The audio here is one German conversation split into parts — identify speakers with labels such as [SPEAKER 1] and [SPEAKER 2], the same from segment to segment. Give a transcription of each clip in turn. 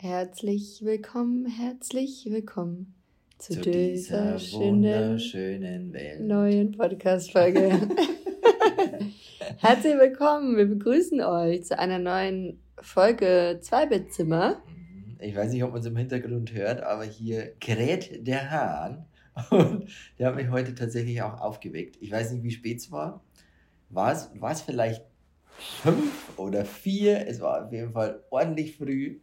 [SPEAKER 1] Herzlich willkommen, herzlich willkommen zu, zu dieser, dieser wunderschönen Welt. neuen Podcast-Folge. herzlich willkommen, wir begrüßen euch zu einer neuen Folge Zweibettzimmer.
[SPEAKER 2] Ich weiß nicht, ob man es im Hintergrund hört, aber hier kräht der Hahn und der hat mich heute tatsächlich auch aufgeweckt. Ich weiß nicht, wie spät es war. War es, war es vielleicht fünf oder vier? Es war auf jeden Fall ordentlich früh.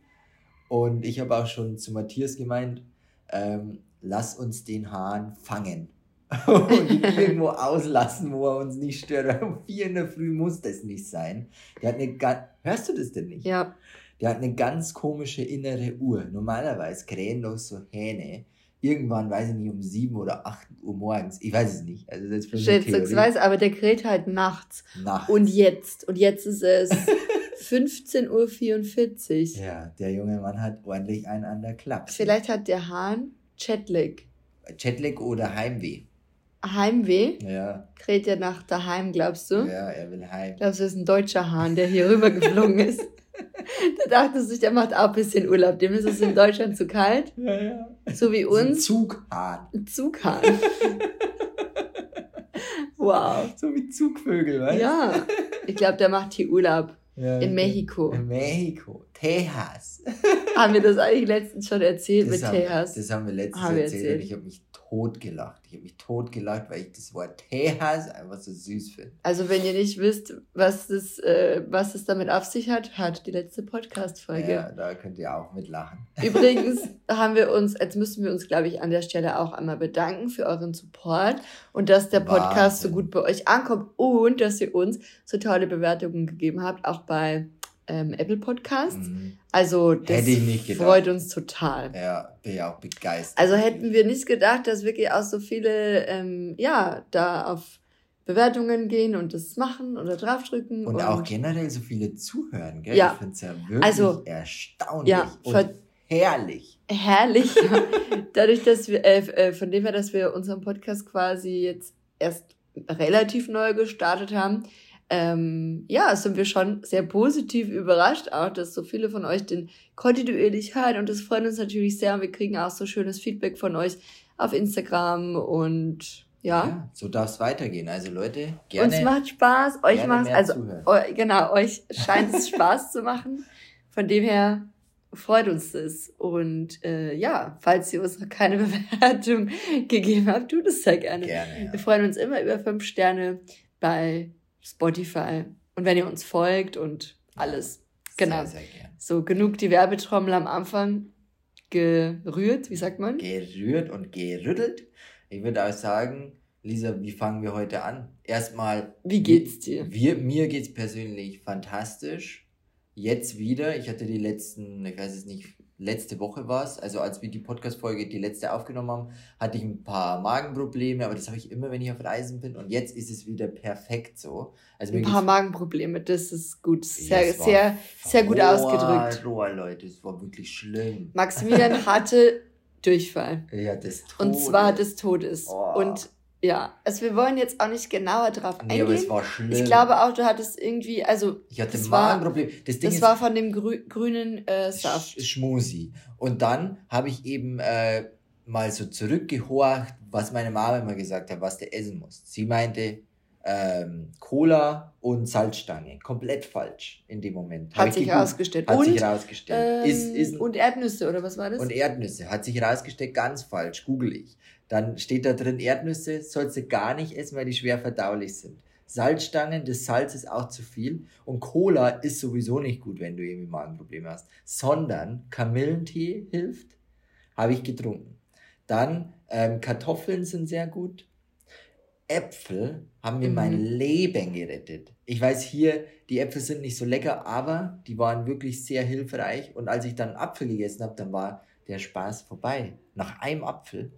[SPEAKER 2] Und ich habe auch schon zu Matthias gemeint, ähm, lass uns den Hahn fangen. und ihn irgendwo auslassen, wo er uns nicht stört. Um vier in der Früh muss das nicht sein. Der hat eine ganz, hörst du das denn nicht? Ja. Der hat eine ganz komische innere Uhr. Normalerweise krähen doch so Hähne irgendwann, weiß ich nicht, um sieben oder acht Uhr morgens. Ich weiß es nicht. Also das
[SPEAKER 1] Schätzungsweise, aber der kräht halt nachts. Nachts. Und jetzt. Und jetzt ist es 15.44
[SPEAKER 2] Uhr. Ja, der junge Mann hat ordentlich einen an der Klappe.
[SPEAKER 1] Vielleicht hat der Hahn Chatlag.
[SPEAKER 2] Chatlag oder Heimweh.
[SPEAKER 1] Heimweh? Ja. Kräht er nach daheim, glaubst du?
[SPEAKER 2] Ja, er will heim.
[SPEAKER 1] Glaubst du, das ist ein deutscher Hahn, der hier rüber geflogen ist? da dachte sich, der macht auch ein bisschen Urlaub. Dem ist es in Deutschland zu kalt. Ja, ja. So wie uns. Ein Zughahn. Zughahn. wow.
[SPEAKER 2] So wie Zugvögel, weißt du?
[SPEAKER 1] Ja. Ich glaube, der macht hier Urlaub. Ja, in Mexiko.
[SPEAKER 2] In Mexiko. Tejas.
[SPEAKER 1] haben wir das eigentlich letztens schon erzählt das mit
[SPEAKER 2] haben? Das haben wir letztens haben erzählt, wir erzählt, und ich habe mich totgelacht. Ich habe mich totgelacht, weil ich das Wort Tejas einfach so süß finde.
[SPEAKER 1] Also wenn ihr nicht wisst, was das, äh, was es damit auf sich hat, hört die letzte Podcast-Folge.
[SPEAKER 2] Ja, da könnt ihr auch mitlachen.
[SPEAKER 1] Übrigens haben wir uns, jetzt müssen wir uns, glaube ich, an der Stelle auch einmal bedanken für euren Support und dass der Podcast Wahnsinn. so gut bei euch ankommt und dass ihr uns so tolle Bewertungen gegeben habt, auch bei ähm, Apple Podcast. Mhm. Also das freut uns total.
[SPEAKER 2] Ja, bin ja auch begeistert.
[SPEAKER 1] Also hätten wir nicht gedacht, dass wirklich auch so viele ähm, ja da auf Bewertungen gehen und das machen oder draufdrücken.
[SPEAKER 2] Und, und auch generell so viele zuhören, gell? Ja. Ich finde es ja wirklich also, erstaunlich ja, und herrlich.
[SPEAKER 1] Herrlich. Dadurch, dass wir, äh, äh, von dem her, dass wir unseren Podcast quasi jetzt erst relativ neu gestartet haben, ähm, ja, sind wir schon sehr positiv überrascht, auch dass so viele von euch den kontinuierlich hören und das freut uns natürlich sehr und wir kriegen auch so schönes Feedback von euch auf Instagram und ja. ja
[SPEAKER 2] so darf es weitergehen. Also Leute, gerne.
[SPEAKER 1] Uns macht Spaß, euch macht also eu, genau, euch scheint es Spaß zu machen. Von dem her freut uns das. Und äh, ja, falls ihr uns noch keine Bewertung gegeben habt, tut es sehr gerne. gerne ja. Wir freuen uns immer über fünf Sterne bei Spotify. Und wenn ihr uns folgt und alles. Genau. Sehr, sehr gern. So, genug die Werbetrommel am Anfang gerührt, wie sagt man?
[SPEAKER 2] Gerührt und gerüttelt. Ich würde auch sagen, Lisa, wie fangen wir heute an? Erstmal.
[SPEAKER 1] Wie geht's dir?
[SPEAKER 2] Wir, mir geht's persönlich fantastisch. Jetzt wieder. Ich hatte die letzten, ich weiß es nicht, letzte Woche war es, also als wir die Podcast-Folge, die letzte aufgenommen haben, hatte ich ein paar Magenprobleme, aber das habe ich immer, wenn ich auf Reisen bin und jetzt ist es wieder perfekt so.
[SPEAKER 1] Also ein paar Magenprobleme, das ist gut, sehr, sehr, sehr gut rohr, ausgedrückt.
[SPEAKER 2] Rohr, Leute, es war wirklich schlimm.
[SPEAKER 1] Maximilian hatte Durchfall.
[SPEAKER 2] Ja, des
[SPEAKER 1] Todes. Und zwar des Todes. Oh. Und ja, also wir wollen jetzt auch nicht genauer drauf nee, eingehen. aber es war schlimm. Ich glaube auch, du hattest irgendwie, also
[SPEAKER 2] ich hatte ein Magenproblem.
[SPEAKER 1] Das, Ding das ist, war von dem grü grünen äh, Saft.
[SPEAKER 2] Schmusi. Und dann habe ich eben äh, mal so zurückgehorcht, was meine Mama immer gesagt hat, was der essen muss. Sie meinte ähm, Cola und Salzstange. Komplett falsch in dem Moment.
[SPEAKER 1] Hat sich herausgestellt. Hat und, sich herausgestellt. Ähm, ist, ist, und Erdnüsse, oder was war das?
[SPEAKER 2] Und Erdnüsse. Hat sich herausgestellt, ganz falsch. Google ich. Dann steht da drin, Erdnüsse sollst du gar nicht essen, weil die schwer verdaulich sind. Salzstangen, das Salz ist auch zu viel. Und Cola ist sowieso nicht gut, wenn du irgendwie Magenprobleme hast. Sondern Kamillentee hilft, habe ich getrunken. Dann ähm, Kartoffeln sind sehr gut. Äpfel haben mir mhm. mein Leben gerettet. Ich weiß hier, die Äpfel sind nicht so lecker, aber die waren wirklich sehr hilfreich. Und als ich dann Apfel gegessen habe, dann war der Spaß vorbei. Nach einem Apfel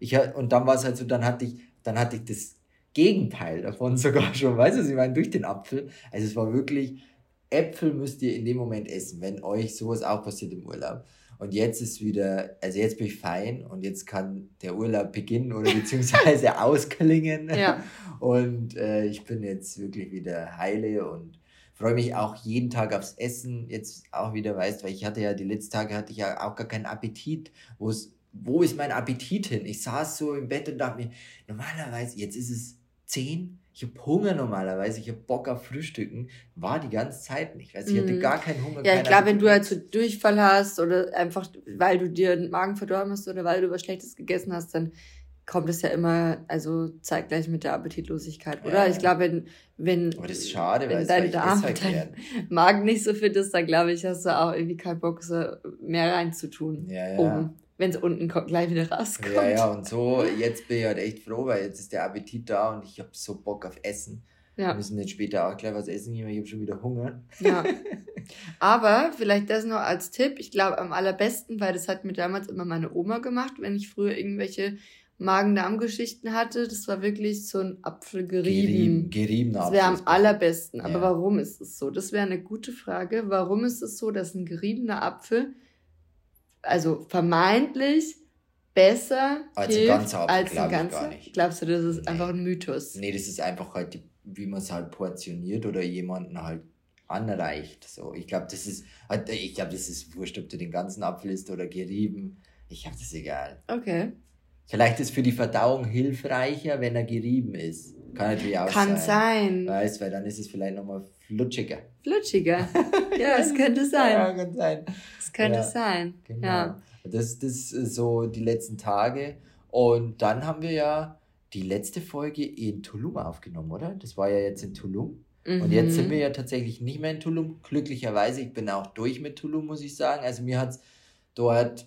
[SPEAKER 2] ich, und dann war es halt so, dann hatte ich, dann hatte ich das Gegenteil davon sogar schon, weißt du, ich meine, durch den Apfel. Also es war wirklich, Äpfel müsst ihr in dem Moment essen, wenn euch sowas auch passiert im Urlaub. Und jetzt ist wieder, also jetzt bin ich fein und jetzt kann der Urlaub beginnen oder beziehungsweise ausklingen. Ja. Und äh, ich bin jetzt wirklich wieder heile und freue mich auch jeden Tag aufs Essen, jetzt auch wieder, weißt, weil ich hatte ja die letzten Tage hatte ich ja auch gar keinen Appetit, wo es wo ist mein Appetit hin? Ich saß so im Bett und dachte mir, normalerweise, jetzt ist es zehn, ich habe Hunger normalerweise, ich habe Bock auf Frühstücken, war die ganze Zeit nicht. Weißt, ich hatte
[SPEAKER 1] mhm. gar keinen Hunger. Ja, ich glaube, wenn du halt so Durchfall hast oder einfach, weil du dir den Magen verdorben hast oder weil du was Schlechtes gegessen hast, dann kommt es ja immer, also zeitgleich mit der Appetitlosigkeit, oder? Ja, ich glaube, wenn, wenn, Aber das ist schade, wenn dein Darm, dein Magen nicht so fit ist, dann glaube ich, hast du auch irgendwie keinen Bock, so mehr reinzutun, ja, ja. um wenn es unten kommt, gleich wieder rauskommt.
[SPEAKER 2] Ja, ja, und so, jetzt bin ich halt echt froh, weil jetzt ist der Appetit da und ich habe so Bock auf Essen. Ja. Wir müssen jetzt später auch gleich was essen gehen, weil ich habe schon wieder Hunger. Ja.
[SPEAKER 1] Aber vielleicht das noch als Tipp. Ich glaube am allerbesten, weil das hat mir damals immer meine Oma gemacht, wenn ich früher irgendwelche Magen-Darm-Geschichten hatte. Das war wirklich so ein Apfelgerieben. Gerieben, geriebener Das wäre am allerbesten. Aber ja. warum ist es so? Das wäre eine gute Frage. Warum ist es so, dass ein geriebener Apfel also vermeintlich besser als hilft ein ganzer Apfel, als ein ganzer? Glaubst du, das ist nee. einfach ein Mythos?
[SPEAKER 2] Nee, das ist einfach halt, die, wie man es halt portioniert oder jemanden halt anreicht. So, ich glaube, das ist, halt, ich glaube, das ist wurscht, ob du den ganzen Apfel isst oder gerieben. Ich glaube, das egal. Okay. Vielleicht ist für die Verdauung hilfreicher, wenn er gerieben ist. Kann natürlich auch Kann sein. sein. Weißt, weil dann ist es vielleicht nochmal flutschiger. Flutschiger. Ja, es könnte sein. Ja, kann sein. Es könnte ja, sein. Genau. Ja. Das, das ist so die letzten Tage. Und dann haben wir ja die letzte Folge in Tulum aufgenommen, oder? Das war ja jetzt in Tulum. Mhm. Und jetzt sind mhm. wir ja tatsächlich nicht mehr in Tulum. Glücklicherweise, ich bin auch durch mit Tulum, muss ich sagen. Also mir hat es dort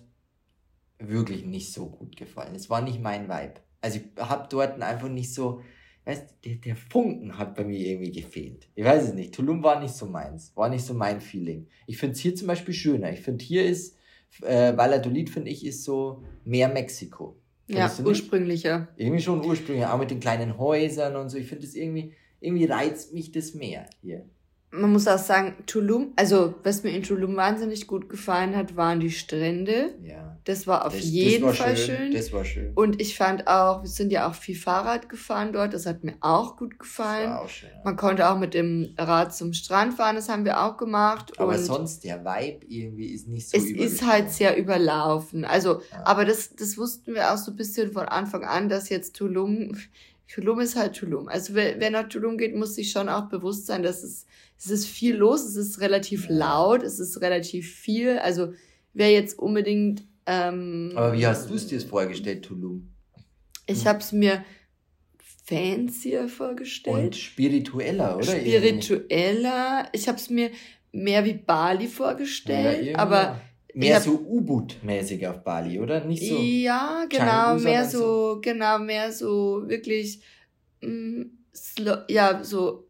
[SPEAKER 2] wirklich nicht so gut gefallen. Es war nicht mein Vibe. Also ich habe dort einfach nicht so, weißt der, der Funken hat bei mir irgendwie gefehlt. Ich weiß es nicht. Tulum war nicht so meins, war nicht so mein Feeling. Ich finde es hier zum Beispiel schöner. Ich finde hier ist, äh, Valladolid finde ich ist so mehr Mexiko. Findest ja, ursprünglicher. Irgendwie schon ursprünglicher, auch mit den kleinen Häusern und so. Ich finde es irgendwie, irgendwie reizt mich das mehr hier
[SPEAKER 1] man muss auch sagen, Tulum, also was mir in Tulum wahnsinnig gut gefallen hat, waren die Strände. Ja. Das war auf das, jeden das war Fall schön. schön. Das war schön. Und ich fand auch, wir sind ja auch viel Fahrrad gefahren dort, das hat mir auch gut gefallen. Das war auch schön. Ja. Man konnte auch mit dem Rad zum Strand fahren, das haben wir auch gemacht.
[SPEAKER 2] Aber sonst der Vibe irgendwie ist nicht so
[SPEAKER 1] Es ist halt sehr überlaufen. Also, ja. aber das, das wussten wir auch so ein bisschen von Anfang an, dass jetzt Tulum Tulum ist halt Tulum. Also wer, wer nach Tulum geht, muss sich schon auch bewusst sein, dass es, es ist viel los, es ist relativ laut, es ist relativ viel. Also wer jetzt unbedingt. Ähm,
[SPEAKER 2] Aber wie hast du es dir vorgestellt, Tulum?
[SPEAKER 1] Ich habe es mir fancier vorgestellt. Und
[SPEAKER 2] spiritueller, oder?
[SPEAKER 1] Spiritueller. Ich habe es mir mehr wie Bali vorgestellt, ja, aber
[SPEAKER 2] Mehr hab, so U-Boot-mäßig auf Bali, oder? Nicht so. Ja,
[SPEAKER 1] genau, mehr so, so, genau, mehr so wirklich, mh, mm, ja, so,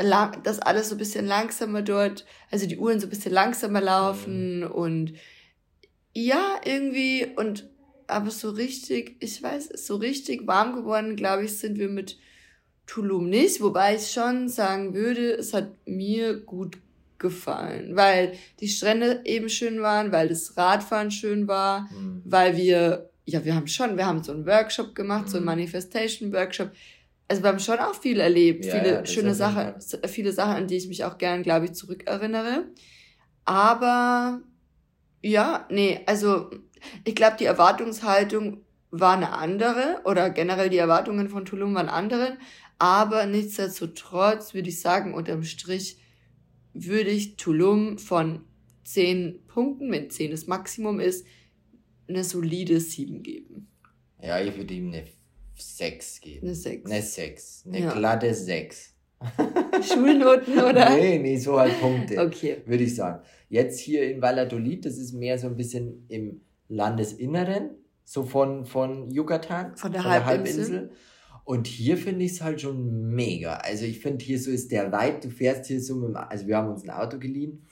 [SPEAKER 1] lang, dass alles so ein bisschen langsamer dort, also die Uhren so ein bisschen langsamer laufen mhm. und ja, irgendwie, und aber so richtig, ich weiß, so richtig warm geworden, glaube ich, sind wir mit Tulum nicht, wobei ich schon sagen würde, es hat mir gut gefallen, weil die Strände eben schön waren, weil das Radfahren schön war, mhm. weil wir, ja, wir haben schon, wir haben so einen Workshop gemacht, mhm. so einen mhm. Manifestation-Workshop. Also wir haben schon auch viel erlebt, ja, viele ja, schöne Sachen, viele Sachen, an die ich mich auch gern, glaube ich, zurückerinnere. Aber ja, nee, also ich glaube, die Erwartungshaltung war eine andere oder generell die Erwartungen von Tulum waren andere, aber nichtsdestotrotz würde ich sagen, unterm Strich würde ich Tulum von 10 Punkten, wenn 10 das Maximum ist, eine solide 7 geben.
[SPEAKER 2] Ja, ich würde ihm eine 6 geben. Eine 6. Eine 6. Eine ja. glatte 6. Schulnoten, oder? Nee, nee, so halt Punkte. Okay. Würde ich sagen. Jetzt hier in Valladolid, das ist mehr so ein bisschen im Landesinneren, so von, von Yucatan, von der, von Halbinsel. der Halbinsel. Und hier finde ich es halt schon mega. Also ich finde, hier so ist der Vibe, du fährst hier so mit dem, also wir haben uns ein Auto geliehen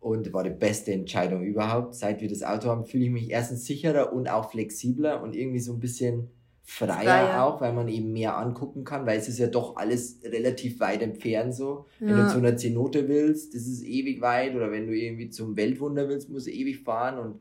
[SPEAKER 2] und war die beste Entscheidung überhaupt. Seit wir das Auto haben, fühle ich mich erstens sicherer und auch flexibler und irgendwie so ein bisschen freier, freier. auch, weil man eben mehr angucken kann, weil es ist ja doch alles relativ weit entfernt so. Ja. Wenn du zu einer Zenote willst, das ist ewig weit oder wenn du irgendwie zum Weltwunder willst, musst du ewig fahren und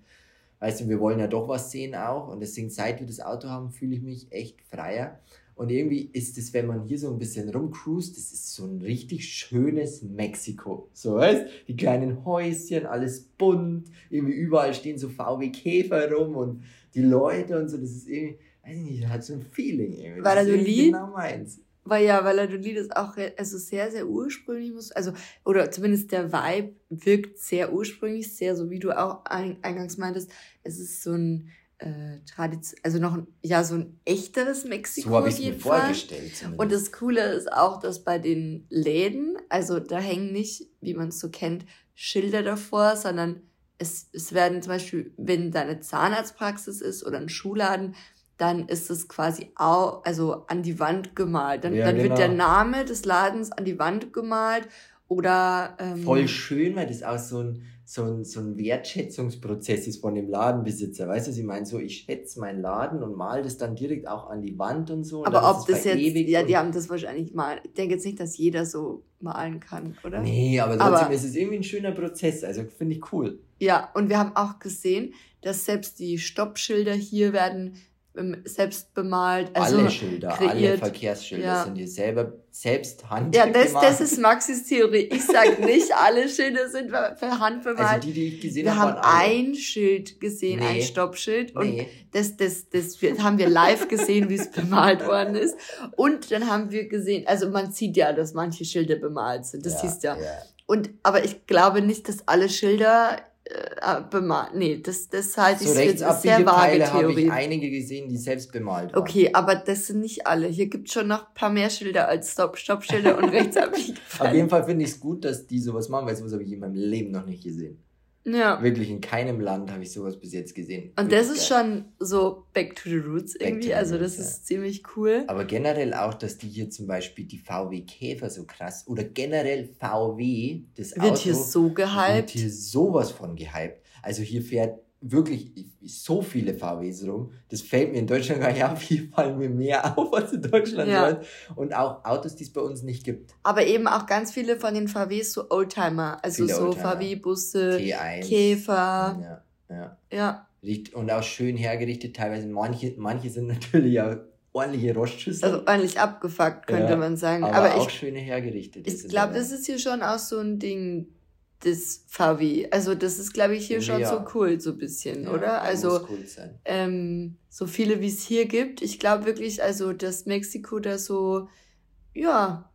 [SPEAKER 2] weißt du, wir wollen ja doch was sehen auch und deswegen seit wir das Auto haben, fühle ich mich echt freier. Und irgendwie ist es, wenn man hier so ein bisschen rumcruist, das ist so ein richtig schönes Mexiko. So, weißt Die kleinen Häuschen, alles bunt, irgendwie überall stehen so VW Käfer rum und die Leute und so, das ist irgendwie, weiß ich nicht, hat so ein Feeling irgendwie. Weil das ist
[SPEAKER 1] genau meins. Weil ja, weil Valladolid ist auch also sehr, sehr ursprünglich, muss, also, oder zumindest der Vibe wirkt sehr ursprünglich, sehr so wie du auch eingangs meintest. Es ist so ein, äh, Tradition, also noch ein, ja, so ein echteres Mexiko. So habe ich mir Fall. vorgestellt. Zumindest. Und das Coole ist auch, dass bei den Läden, also da hängen nicht, wie man es so kennt, Schilder davor, sondern es, es werden zum Beispiel, wenn da eine Zahnarztpraxis ist oder ein Schuhladen, dann ist es quasi auch, also an die Wand gemalt. Dann, ja, dann genau. wird der Name des Ladens an die Wand gemalt oder.
[SPEAKER 2] Ähm, Voll schön, weil das auch so ein, so ein, so ein Wertschätzungsprozess ist von dem Ladenbesitzer. Weißt du, ich meine? So, ich schätze meinen Laden und mal das dann direkt auch an die Wand und so. Und Aber ob
[SPEAKER 1] das jetzt, ja, die haben das wahrscheinlich mal. Ich denke jetzt nicht, dass jeder so malen kann, oder?
[SPEAKER 2] Nee, aber trotzdem aber, ist es irgendwie ein schöner Prozess. Also finde ich cool.
[SPEAKER 1] Ja, und wir haben auch gesehen, dass selbst die Stoppschilder hier werden selbst bemalt. Also alle Schilder, kreiert. alle Verkehrsschilder ja. sind hier selber selbst Hand Ja, das, das ist Maxis Theorie. Ich sage nicht, alle Schilder sind für Hand bemalt. Also die, die ich gesehen Wir haben, haben ein Schild gesehen, nee. ein Stoppschild. Und nee. das, das, das haben wir live gesehen, wie es bemalt worden ist. Und dann haben wir gesehen, also man sieht ja, dass manche Schilder bemalt sind. Das ja, siehst ja. ja. Und, aber ich glaube nicht, dass alle Schilder äh, bemalt. Nee, das, das halte ich so jetzt
[SPEAKER 2] sehr vage Theorie. habe ich einige gesehen, die selbst bemalt
[SPEAKER 1] waren. Okay, aber das sind nicht alle. Hier gibt es schon noch ein paar mehr Schilder als Stop-Stop-Schilder und rechtsabbiegefalle.
[SPEAKER 2] Auf jeden Fall finde ich es gut, dass die sowas machen, weil sowas habe ich in meinem Leben noch nicht gesehen. Ja. Wirklich in keinem Land habe ich sowas bis jetzt gesehen.
[SPEAKER 1] Und Wirklich das ist geil. schon so back to the roots irgendwie. The also das roots, ist ja. ziemlich cool.
[SPEAKER 2] Aber generell auch, dass die hier zum Beispiel die VW Käfer so krass oder generell VW, das wird Auto, hier so gehypt. Wird hier sowas von gehypt. Also hier fährt wirklich so viele VWs rum. Das fällt mir in Deutschland gar nicht auf. Hier fallen mir mehr auf als in Deutschland. Ja. Und auch Autos, die es bei uns nicht gibt.
[SPEAKER 1] Aber eben auch ganz viele von den VWs so Oldtimer. Also viele so VW-Busse, Käfer.
[SPEAKER 2] Ja, ja. ja. Und auch schön hergerichtet. Teilweise manche, manche sind natürlich auch ordentliche Rostschüsse.
[SPEAKER 1] Also ordentlich abgefuckt, könnte ja, man sagen.
[SPEAKER 2] Aber, aber auch ich, schöne hergerichtet.
[SPEAKER 1] Ich glaube, das ist hier schon auch so ein Ding das VW. Also das ist, glaube ich, hier schon ja. so cool, so ein bisschen, ja, oder? Also cool ähm, so viele, wie es hier gibt. Ich glaube wirklich, also dass Mexiko da so, ja,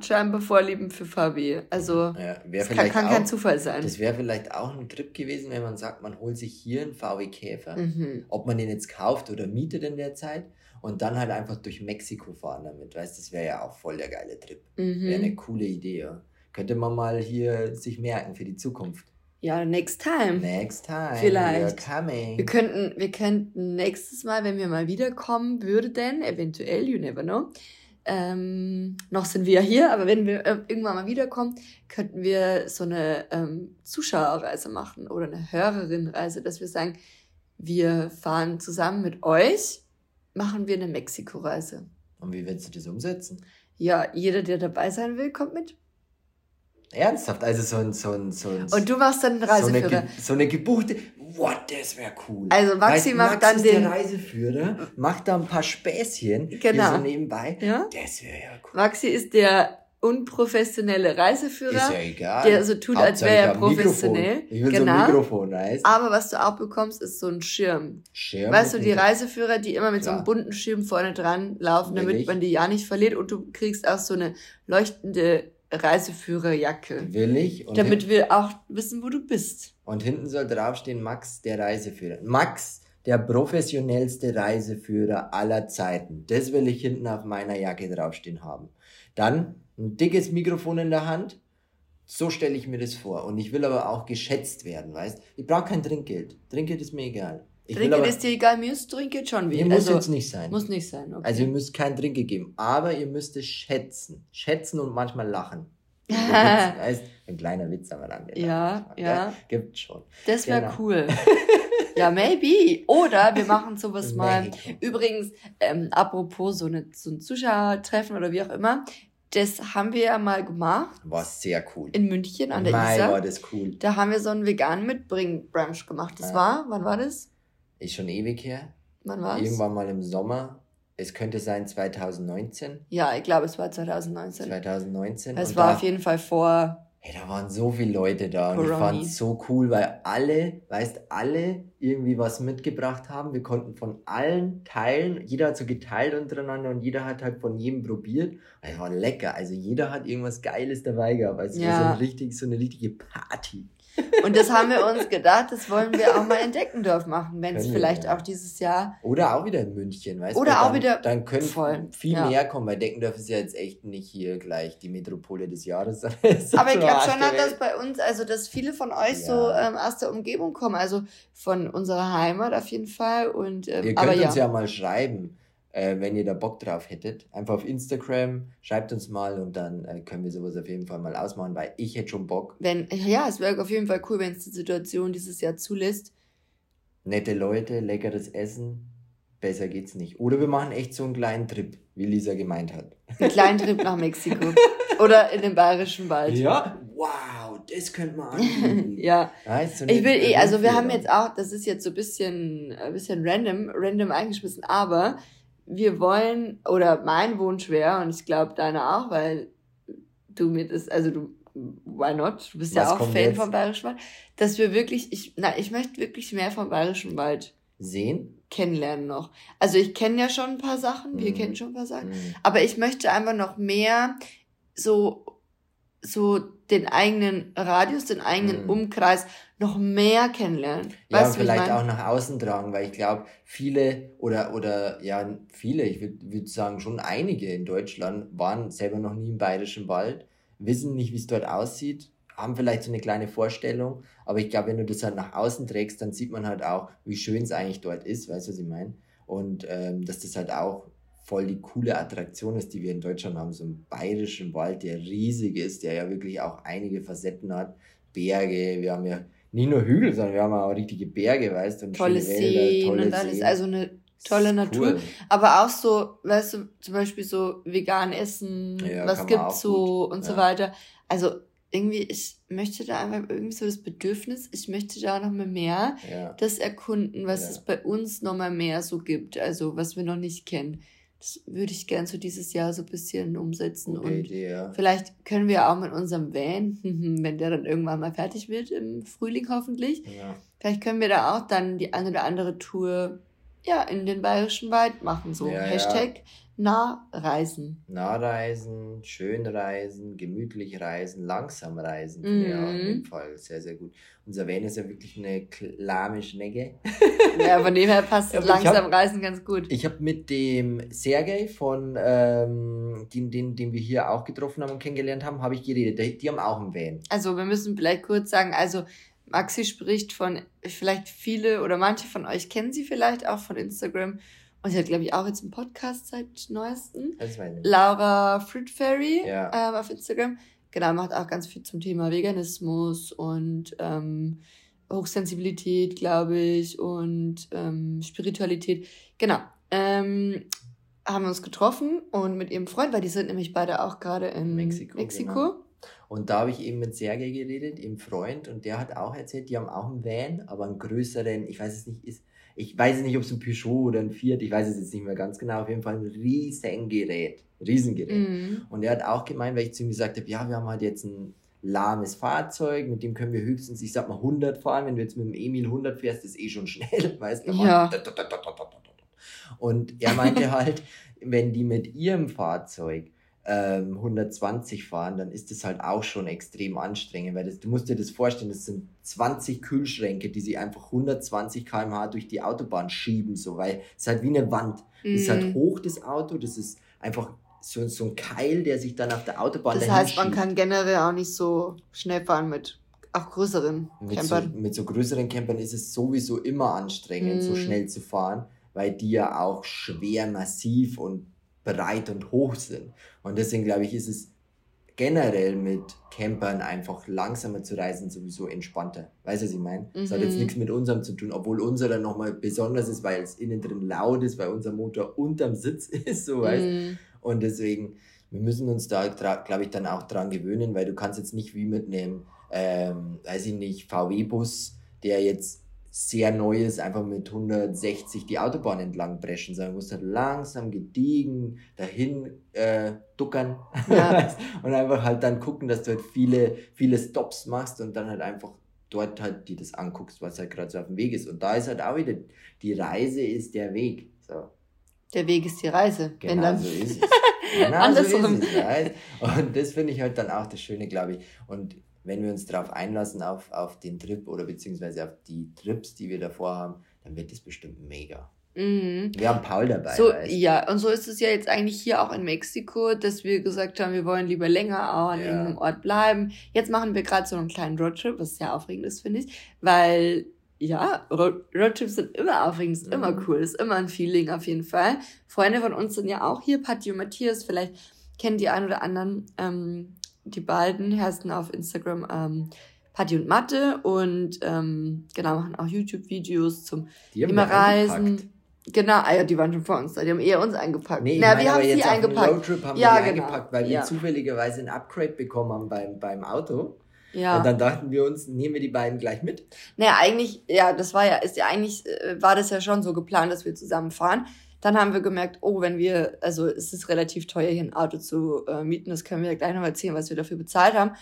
[SPEAKER 1] scheinbar Vorlieben für VW. Also ja, das
[SPEAKER 2] kann, kann auch, kein Zufall sein. Das wäre vielleicht auch ein Trip gewesen, wenn man sagt, man holt sich hier einen VW Käfer. Mhm. Ob man den jetzt kauft oder mietet in der Zeit und dann halt einfach durch Mexiko fahren damit. Weißt das wäre ja auch voll der geile Trip. Mhm. Wäre eine coole Idee, ja. Könnte man mal hier sich merken für die Zukunft.
[SPEAKER 1] Ja, next time. Next time. Vielleicht. We're coming. Wir könnten, wir könnten nächstes Mal, wenn wir mal wiederkommen würden, eventuell, you never know, ähm, noch sind wir ja hier, aber wenn wir äh, irgendwann mal wiederkommen, könnten wir so eine ähm, Zuschauerreise machen oder eine Hörerinnenreise, dass wir sagen, wir fahren zusammen mit euch, machen wir eine Mexiko-Reise.
[SPEAKER 2] Und wie willst du das umsetzen?
[SPEAKER 1] Ja, jeder, der dabei sein will, kommt mit.
[SPEAKER 2] Ernsthaft? Also so ein, so ein, so ein.
[SPEAKER 1] Und du machst dann einen Reiseführer.
[SPEAKER 2] So eine, so eine gebuchte. What, das wäre cool. Also Maxi weißt, macht Max dann ist den. Der Reiseführer macht da ein paar Späßchen. Genau. so nebenbei.
[SPEAKER 1] Ja? Das wäre ja cool. Maxi ist der unprofessionelle Reiseführer, ist ja egal. der so tut, als wäre er professionell. Mikrofon. Ich will genau. so ein Mikrofon, weißt? Aber was du auch bekommst, ist so ein Schirm. Schirm. Weißt du, die Reiseführer, die immer mit Klar. so einem bunten Schirm vorne dran laufen, damit man die ja nicht verliert und du kriegst auch so eine leuchtende Reiseführerjacke. Will ich. Und damit wir auch wissen, wo du bist.
[SPEAKER 2] Und hinten soll draufstehen Max, der Reiseführer. Max, der professionellste Reiseführer aller Zeiten. Das will ich hinten auf meiner Jacke draufstehen haben. Dann ein dickes Mikrofon in der Hand. So stelle ich mir das vor. Und ich will aber auch geschätzt werden, weißt? Ich brauche kein Trinkgeld. Trinkgeld ist mir egal.
[SPEAKER 1] Ich Trinkgeld ist dir egal, mir ist Trinkgeld schon
[SPEAKER 2] wieder. Nee, muss also, jetzt nicht sein.
[SPEAKER 1] Muss nicht sein,
[SPEAKER 2] okay. Also ihr müsst kein Trinkgeld geben, aber ihr müsst es schätzen. Schätzen und manchmal lachen. heißt, ein kleiner Witz dann gedacht. Ja, ja, ja. Gibt schon.
[SPEAKER 1] Das wäre genau. cool. ja, maybe. Oder wir machen sowas mal. Übrigens, ähm, apropos so, eine, so ein Zuschauertreffen oder wie auch immer. Das haben wir ja mal gemacht.
[SPEAKER 2] War sehr cool.
[SPEAKER 1] In München an der Mai Isar. war das cool. Da haben wir so einen veganen Mitbring-Brunch gemacht. Das ja. war, wann war das?
[SPEAKER 2] Ist schon ewig her. Wann war's? Irgendwann mal im Sommer es könnte sein 2019.
[SPEAKER 1] Ja, ich glaube, es war 2019.
[SPEAKER 2] 2019.
[SPEAKER 1] Es war da, auf jeden Fall vor.
[SPEAKER 2] Hey, da waren so viele Leute da und ich fand es so cool, weil alle, weißt, alle irgendwie was mitgebracht haben. Wir konnten von allen teilen. Jeder hat so geteilt untereinander und jeder hat halt von jedem probiert. Es war lecker. Also jeder hat irgendwas Geiles dabei gehabt. Also ja. so, richtig, so eine richtige Party.
[SPEAKER 1] Und das haben wir uns gedacht, das wollen wir auch mal in Deckendorf machen, wenn es vielleicht ja. auch dieses Jahr.
[SPEAKER 2] Oder auch wieder in München, weißt Oder du? Oder auch wieder. Dann können voll. viel ja. mehr kommen, weil Deckendorf ist ja jetzt echt nicht hier gleich die Metropole des Jahres. Aber ich
[SPEAKER 1] glaube schon, dass bei uns, also dass viele von euch ja. so ähm, aus der Umgebung kommen, also von unserer Heimat auf jeden Fall. Und, ähm,
[SPEAKER 2] Ihr könnt uns ja mal schreiben äh, wenn ihr da Bock drauf hättet. Einfach auf Instagram, schreibt uns mal und dann äh, können wir sowas auf jeden Fall mal ausmachen, weil ich hätte schon Bock.
[SPEAKER 1] Wenn, ja, es wäre auf jeden Fall cool, wenn es die Situation dieses Jahr zulässt.
[SPEAKER 2] Nette Leute, leckeres Essen, besser geht's nicht. Oder wir machen echt so einen kleinen Trip, wie Lisa gemeint hat.
[SPEAKER 1] Einen kleinen Trip nach Mexiko. Oder in den Bayerischen Wald.
[SPEAKER 2] Ja, wow, das könnte man anbieten.
[SPEAKER 1] ja. So ich will eh, also wir haben jetzt auch, das ist jetzt so ein bisschen, ein bisschen random, random eingeschmissen, aber wir wollen, oder mein Wunsch wäre, und ich glaube deiner auch, weil du mir das, also du, why not? Du bist Was ja auch Fan jetzt? vom Bayerischen Wald, dass wir wirklich, ich, na, ich möchte wirklich mehr vom Bayerischen Wald
[SPEAKER 2] sehen.
[SPEAKER 1] Kennenlernen noch. Also ich kenne ja schon ein paar Sachen, wir mm. kennen schon ein paar Sachen, mm. aber ich möchte einfach noch mehr so so den eigenen Radius, den eigenen mhm. Umkreis noch mehr kennenlernen.
[SPEAKER 2] Ja, weißt, und vielleicht auch nach außen tragen, weil ich glaube, viele oder, oder ja, viele, ich würde würd sagen schon einige in Deutschland waren selber noch nie im Bayerischen Wald, wissen nicht, wie es dort aussieht, haben vielleicht so eine kleine Vorstellung, aber ich glaube, wenn du das halt nach außen trägst, dann sieht man halt auch, wie schön es eigentlich dort ist, weißt du, was ich meine? Und ähm, dass das halt auch voll die coole Attraktion ist, die wir in Deutschland haben, so einen bayerischen Wald, der riesig ist, der ja wirklich auch einige Facetten hat. Berge, wir haben ja nicht nur Hügel, sondern wir haben auch richtige Berge, weißt du, tolle Seen
[SPEAKER 1] tolle und alles, Seen. also eine tolle Natur, cool. aber auch so, weißt du, zum Beispiel so vegan essen, ja, was gibt's so gut. und ja. so weiter. Also irgendwie, ich möchte da einfach irgendwie so das Bedürfnis, ich möchte da noch mal mehr ja. das erkunden, was es bei uns noch mal mehr so gibt, also was wir noch nicht kennen. Das würde ich gern so dieses Jahr so ein bisschen umsetzen. Gute und Idee, ja. vielleicht können wir auch mit unserem Van, wenn der dann irgendwann mal fertig wird, im Frühling hoffentlich, ja. vielleicht können wir da auch dann die eine oder andere Tour ja, in den Bayerischen Wald machen. So ja, Hashtag Nahreisen.
[SPEAKER 2] Nahreisen, schön reisen, gemütlich reisen, langsam reisen. Mhm. Ja, auf jeden Fall sehr, sehr gut. Unser Van ist ja wirklich eine lahme Schnecke.
[SPEAKER 1] Ja, von dem her passt ja, langsam hab, reisen ganz gut.
[SPEAKER 2] Ich habe mit dem Sergei von, ähm, den, den, den wir hier auch getroffen haben und kennengelernt haben, habe ich geredet. Die, die haben auch einen Van.
[SPEAKER 1] Also wir müssen vielleicht kurz sagen, also Maxi spricht von, vielleicht viele oder manche von euch kennen sie vielleicht auch von Instagram und sie hat, glaube ich, auch jetzt einen Podcast seit neuesten. Laura Fruitfairy ja. ähm, auf Instagram. Genau, macht auch ganz viel zum Thema Veganismus und ähm, Hochsensibilität, glaube ich, und ähm, Spiritualität. Genau. Ähm, haben wir uns getroffen und mit ihrem Freund, weil die sind nämlich beide auch gerade in Mexiko. Mexiko. Genau.
[SPEAKER 2] Und da habe ich eben mit Sergei geredet, ihrem Freund, und der hat auch erzählt, die haben auch einen Van, aber einen größeren, ich weiß es nicht, ist ich weiß nicht, ob es ein Peugeot oder ein Fiat, ich weiß es jetzt nicht mehr ganz genau, auf jeden Fall ein Riesengerät, Riesengerät. Mhm. Und er hat auch gemeint, weil ich zu ihm gesagt habe, ja, wir haben halt jetzt ein lahmes Fahrzeug, mit dem können wir höchstens, ich sag mal, 100 fahren. Wenn du jetzt mit dem Emil 100 fährst, ist eh schon schnell, weißt du? Ja. Und er meinte halt, wenn die mit ihrem Fahrzeug ähm, 120 fahren, dann ist das halt auch schon extrem anstrengend, weil das, du musst dir das vorstellen, das sind 20 Kühlschränke, die sie einfach 120 km/h durch die Autobahn schieben, so, weil es ist halt wie eine Wand. Mhm. Das ist halt mhm. hoch, das Auto, das ist einfach so, so ein Keil, der sich dann auf der Autobahn
[SPEAKER 1] Das heißt, man schiebt. kann generell auch nicht so schnell fahren mit auch größeren
[SPEAKER 2] mit Campern. So, mit so größeren Campern ist es sowieso immer anstrengend, mhm. so schnell zu fahren, weil die ja auch schwer, massiv und breit und hoch sind. Und deswegen glaube ich, ist es generell mit Campern einfach langsamer zu reisen sowieso entspannter. Weißt du, was ich meine? Das mhm. hat jetzt mhm. nichts mit unserem zu tun, obwohl unser dann nochmal besonders ist, weil es innen drin laut ist, weil unser Motor unterm Sitz ist, so weißt mhm. Und deswegen, wir müssen uns da, glaube ich, dann auch dran gewöhnen, weil du kannst jetzt nicht wie mit einem, ähm, weiß ich nicht, VW-Bus, der jetzt sehr Neues einfach mit 160 die Autobahn entlang brechen, sondern du musst halt langsam gediegen dahin äh, duckern ja. und einfach halt dann gucken, dass du halt viele, viele Stops machst und dann halt einfach dort halt dir das anguckst, was halt gerade so auf dem Weg ist. Und da ist halt auch wieder, die Reise ist der Weg. So.
[SPEAKER 1] Der Weg ist die Reise. Genau dann... so ist es.
[SPEAKER 2] Genau so ist es. Und das finde ich halt dann auch das Schöne, glaube ich. Und wenn wir uns darauf einlassen, auf, auf den Trip oder beziehungsweise auf die Trips, die wir davor haben, dann wird das bestimmt mega. Mhm. Wir haben Paul dabei.
[SPEAKER 1] So, ja, und so ist es ja jetzt eigentlich hier auch in Mexiko, dass wir gesagt haben, wir wollen lieber länger auch an ja. irgendeinem Ort bleiben. Jetzt machen wir gerade so einen kleinen Roadtrip, was sehr aufregend ist, finde ich, weil ja, Roadtrips sind immer aufregend, ist mhm. immer cool, ist immer ein Feeling auf jeden Fall. Freunde von uns sind ja auch hier, Patti und Matthias, vielleicht kennen die ein oder anderen ähm, die beiden heißen auf Instagram ähm, Patti und Mathe und ähm, genau machen auch YouTube-Videos zum immer Reisen. Genau, ah ja, die waren schon vor uns da, die haben eher uns eingepackt. Nee, Na, meine, wir haben sie
[SPEAKER 2] eingepackt. Roadtrip haben ja, wir genau. eingepackt, weil ja. wir zufälligerweise ein Upgrade bekommen haben beim, beim Auto. Ja. Und dann dachten wir uns, nehmen wir die beiden gleich mit.
[SPEAKER 1] Naja, eigentlich, ja, das war ja, ist ja eigentlich, äh, war das ja schon so geplant, dass wir zusammen fahren. Dann haben wir gemerkt, oh, wenn wir, also es ist relativ teuer, hier ein Auto zu äh, mieten, das können wir gleich noch erzählen, was wir dafür bezahlt haben.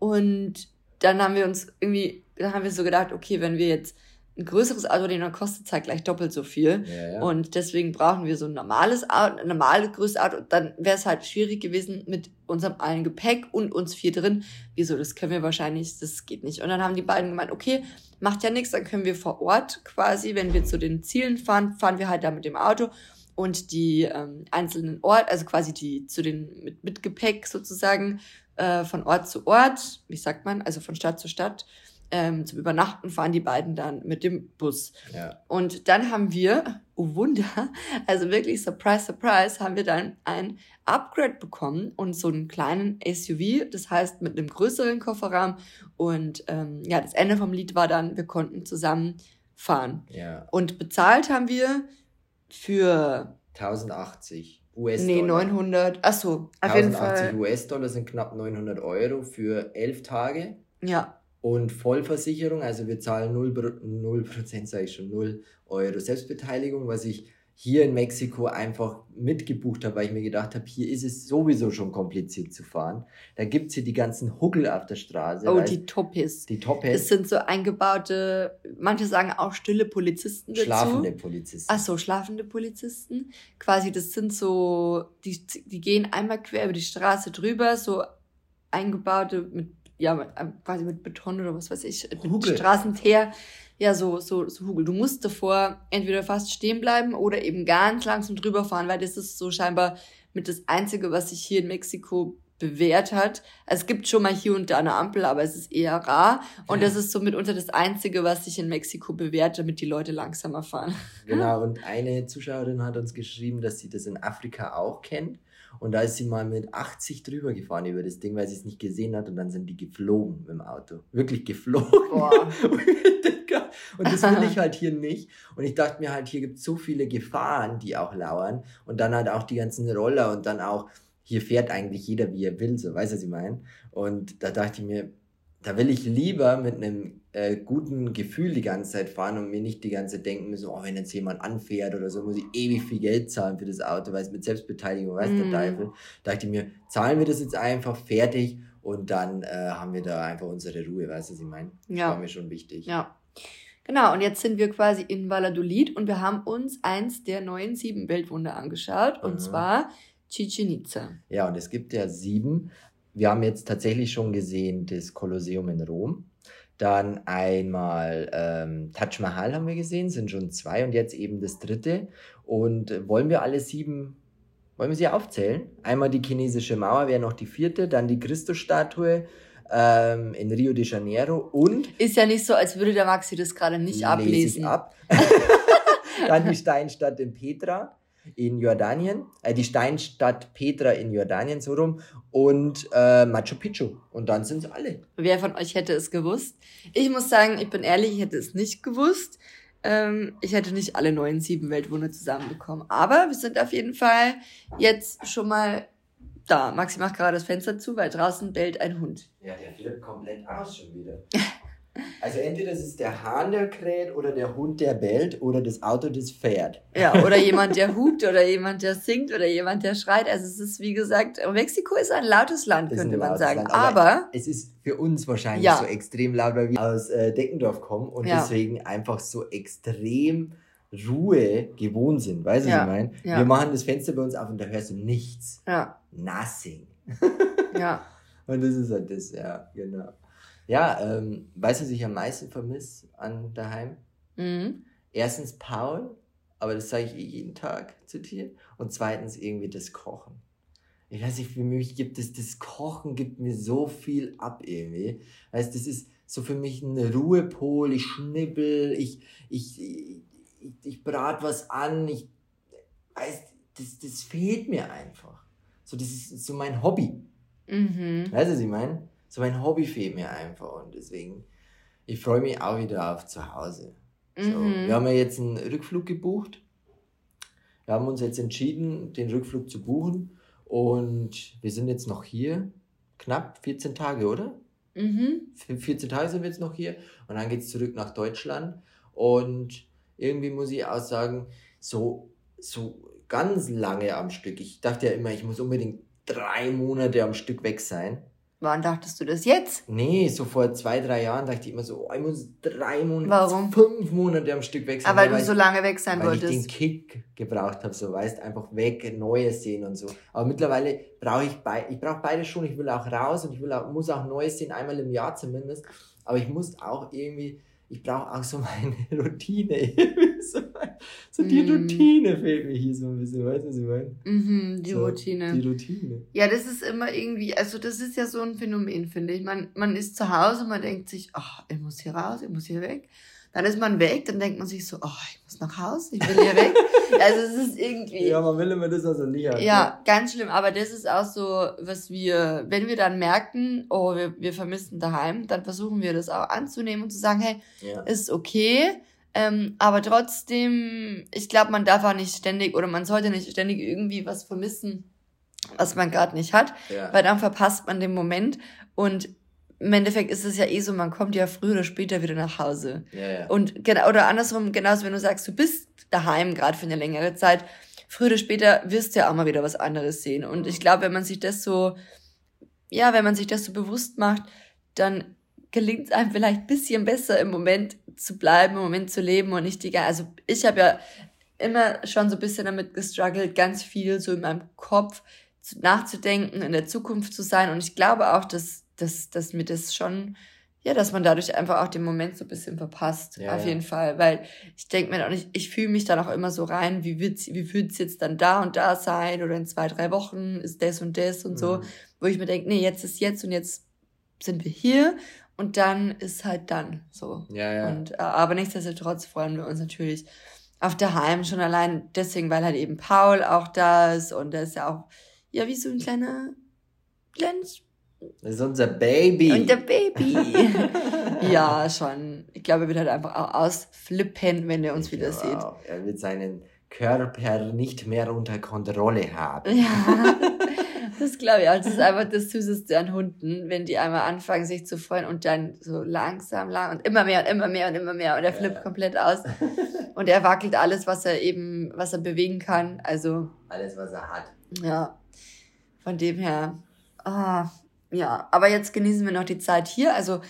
[SPEAKER 1] Und dann haben wir uns irgendwie, dann haben wir so gedacht, okay, wenn wir jetzt ein größeres Auto nehmen, dann kostet es halt gleich doppelt so viel. Ja, ja. Und deswegen brauchen wir so ein normales Auto, ein normales größtes Auto. Dann wäre es halt schwierig gewesen mit unserem allen Gepäck und uns vier drin. Wieso, das können wir wahrscheinlich, das geht nicht. Und dann haben die beiden gemeint, okay, macht ja nichts, dann können wir vor Ort quasi, wenn wir zu den Zielen fahren, fahren wir halt da mit dem Auto und die ähm, einzelnen Orte, also quasi die zu den mit, mit Gepäck sozusagen äh, von Ort zu Ort, wie sagt man, also von Stadt zu Stadt, ähm, zum Übernachten fahren die beiden dann mit dem Bus. Ja. Und dann haben wir, oh Wunder, also wirklich surprise, surprise, haben wir dann ein Upgrade bekommen und so einen kleinen SUV, das heißt mit einem größeren Kofferraum. Und ähm, ja, das Ende vom Lied war dann, wir konnten zusammen fahren. Ja. Und bezahlt haben wir für
[SPEAKER 2] 1080 US-Dollar.
[SPEAKER 1] Nee, 900. Achso,
[SPEAKER 2] auf jeden Fall. 1080 US-Dollar sind knapp 900 Euro für elf Tage. Ja. Und Vollversicherung, also wir zahlen 0%, 0 sage ich schon, 0 Euro Selbstbeteiligung, was ich hier in Mexiko einfach mitgebucht habe, weil ich mir gedacht habe, hier ist es sowieso schon kompliziert zu fahren. Da gibt's hier die ganzen Huckel auf der Straße.
[SPEAKER 1] Oh, die Topis. Die Topis. Es sind so eingebaute, manche sagen auch stille Polizisten dazu. Schlafende Polizisten. Ach so, schlafende Polizisten. Quasi, das sind so, die, die gehen einmal quer über die Straße drüber, so eingebaute mit, ja, quasi mit Beton oder was weiß ich, mit Straßenteer ja, so, so, so Hugel. Du musst davor entweder fast stehen bleiben oder eben ganz langsam drüber fahren, weil das ist so scheinbar mit das Einzige, was sich hier in Mexiko bewährt hat. Es gibt schon mal hier und da eine Ampel, aber es ist eher rar. Und ja. das ist so mitunter das Einzige, was sich in Mexiko bewährt, damit die Leute langsamer fahren.
[SPEAKER 2] Genau, und eine Zuschauerin hat uns geschrieben, dass sie das in Afrika auch kennt. Und da ist sie mal mit 80 drüber gefahren über das Ding, weil sie es nicht gesehen hat. Und dann sind die geflogen mit dem Auto. Wirklich geflogen. Boah. Und das will ich halt hier nicht. Und ich dachte mir halt, hier gibt es so viele Gefahren, die auch lauern. Und dann halt auch die ganzen Roller und dann auch, hier fährt eigentlich jeder, wie er will, so weißt du, was ich meine? Und da dachte ich mir, da will ich lieber mit einem äh, guten Gefühl die ganze Zeit fahren und mir nicht die ganze Zeit denken müssen, oh, wenn jetzt jemand anfährt oder so, muss ich ewig viel Geld zahlen für das Auto, weil es mit Selbstbeteiligung, weiß mm. der mhm. Teufel. Da dachte ich mir, zahlen wir das jetzt einfach fertig und dann äh, haben wir da einfach unsere Ruhe, weißt du, was ich meine? Das ja. war mir schon wichtig.
[SPEAKER 1] Ja. Genau, und jetzt sind wir quasi in Valladolid und wir haben uns eins der neuen sieben Weltwunder angeschaut, und mhm. zwar Chichen Itza.
[SPEAKER 2] Ja, und es gibt ja sieben. Wir haben jetzt tatsächlich schon gesehen das Kolosseum in Rom. Dann einmal ähm, Taj Mahal haben wir gesehen, sind schon zwei und jetzt eben das dritte. Und wollen wir alle sieben, wollen wir sie aufzählen? Einmal die chinesische Mauer wäre noch die vierte, dann die Christusstatue, ähm, in Rio de Janeiro und.
[SPEAKER 1] Ist ja nicht so, als würde der Maxi das gerade nicht ablesen. Ab.
[SPEAKER 2] Dann die Steinstadt in Petra in Jordanien, äh, die Steinstadt Petra in Jordanien, so rum, und äh, Machu Picchu. Und dann sind es alle.
[SPEAKER 1] Wer von euch hätte es gewusst? Ich muss sagen, ich bin ehrlich, ich hätte es nicht gewusst. Ähm, ich hätte nicht alle neuen sieben Weltwunder zusammenbekommen. Aber wir sind auf jeden Fall jetzt schon mal da. Maxi macht gerade das Fenster zu, weil draußen bellt ein Hund.
[SPEAKER 2] Ja, der flippt komplett aus schon wieder. Also entweder es ist der Hahn, der kräht, oder der Hund, der bellt, oder das Auto, das fährt.
[SPEAKER 1] Ja, oder jemand, der hupt, oder jemand, der singt, oder jemand, der schreit. Also es ist, wie gesagt, Mexiko ist ein lautes Land, könnte man sagen. Land, aber,
[SPEAKER 2] aber, es ist für uns wahrscheinlich ja. so extrem laut, weil wir aus äh, Deckendorf kommen und ja. deswegen einfach so extrem Ruhe gewohnt sind. Weißt du, ja. was ich meine? Ja. Wir machen das Fenster bei uns auf und da hörst du nichts. Ja. Nothing. ja. Und das ist halt das, ja, genau. Ja, ähm, weißt du, was ich am meisten vermisse an daheim? Mhm. Erstens Paul, aber das sage ich eh jeden Tag zu dir. Und zweitens irgendwie das Kochen. Ich weiß nicht, für mich gibt es, das Kochen gibt mir so viel ab irgendwie. Weißt das ist so für mich ein Ruhepol, ich schnibbel, ich, ich, ich, ich, ich brat was an, ich, weiß, das, das fehlt mir einfach. So, das ist so mein Hobby. Mhm. Weißt du, was ich meine? So mein Hobby fehlt mir einfach und deswegen, ich freue mich auch wieder auf zu Hause. So, mhm. Wir haben ja jetzt einen Rückflug gebucht. Wir haben uns jetzt entschieden, den Rückflug zu buchen und wir sind jetzt noch hier. Knapp 14 Tage, oder? Mhm. 14 Tage sind wir jetzt noch hier und dann geht es zurück nach Deutschland. Und irgendwie muss ich auch sagen, so, so ganz lange am Stück. Ich dachte ja immer, ich muss unbedingt drei Monate am Stück weg sein.
[SPEAKER 1] Wann dachtest du das jetzt?
[SPEAKER 2] Nee, so vor zwei, drei Jahren dachte ich immer so, oh, ich muss drei Monate, Warum? fünf Monate am Stück weg sein. Aber weil, weil du so lange weg sein weil wolltest. Weil ich den Kick gebraucht habe, so weißt, einfach weg, Neues sehen und so. Aber mittlerweile brauche ich beide, ich brauche beides schon, ich will auch raus und ich will auch, muss auch Neues sehen, einmal im Jahr zumindest. Aber ich muss auch irgendwie ich brauche auch so meine Routine. so, so die mm. Routine fehlt mir hier so ein bisschen, weißt du, was ich meine? Mhm,
[SPEAKER 1] die so, Routine. Die Routine. Ja, das ist immer irgendwie, also das ist ja so ein Phänomen, finde ich. Man, man ist zu Hause, man denkt sich, ach, ich muss hier raus, ich muss hier weg. Dann ist man weg, dann denkt man sich so, oh, ich muss nach Hause, ich will hier weg. also es ist irgendwie. Ja, man will immer das also nie haben. Ja, ne? ganz schlimm. Aber das ist auch so, was wir, wenn wir dann merken, oh, wir, wir vermissen daheim, dann versuchen wir das auch anzunehmen und zu sagen, hey, ja. ist okay. Ähm, aber trotzdem, ich glaube, man darf auch nicht ständig oder man sollte nicht ständig irgendwie was vermissen, was man gerade nicht hat, ja. weil dann verpasst man den Moment. Und im Endeffekt ist es ja eh so, man kommt ja früher oder später wieder nach Hause. Ja, ja. Und genau, oder andersrum, genauso wenn du sagst, du bist daheim gerade für eine längere Zeit, früher oder später wirst du ja auch mal wieder was anderes sehen. Und ich glaube, wenn man sich das so, ja, wenn man sich das so bewusst macht, dann gelingt es einem vielleicht bisschen besser im Moment zu bleiben, im Moment zu leben und nicht die, also ich habe ja immer schon so ein bisschen damit gestruggelt, ganz viel so in meinem Kopf nachzudenken, in der Zukunft zu sein. Und ich glaube auch, dass dass, dass mir das schon, ja, dass man dadurch einfach auch den Moment so ein bisschen verpasst, ja, auf ja. jeden Fall. Weil ich denke mir auch nicht, ich fühle mich dann auch immer so rein, wie wird's, wie wird's jetzt dann da und da sein oder in zwei, drei Wochen ist das und das und mhm. so, wo ich mir denke, nee, jetzt ist jetzt und jetzt sind wir hier und dann ist halt dann so. Ja, ja. Und, äh, aber nichtsdestotrotz freuen wir uns natürlich auf der Heim schon allein deswegen, weil halt eben Paul auch da ist und der ist ja auch, ja, wie so ein kleiner, kleines
[SPEAKER 2] das ist unser Baby.
[SPEAKER 1] Unser Baby. ja, schon. Ich glaube, er wird halt einfach auch ausflippen, wenn er uns ich wieder sieht.
[SPEAKER 2] Auch. Er wird seinen Körper nicht mehr unter Kontrolle haben. Ja,
[SPEAKER 1] das glaube ich auch. Das ist einfach das Süßeste an Hunden, wenn die einmal anfangen, sich zu freuen und dann so langsam, lang und immer mehr und immer mehr und immer mehr und er flippt ja. komplett aus. Und er wackelt alles, was er eben, was er bewegen kann. Also.
[SPEAKER 2] Alles, was er hat.
[SPEAKER 1] Ja. Von dem her. Ah, ja, aber jetzt genießen wir noch die Zeit hier. Also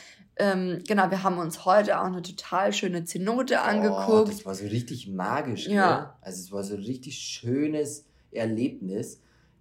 [SPEAKER 1] ähm, genau, wir haben uns heute auch eine total schöne Zenote angeguckt. Oh,
[SPEAKER 2] das war so richtig magisch, ja. Gell? Also es war so ein richtig schönes Erlebnis.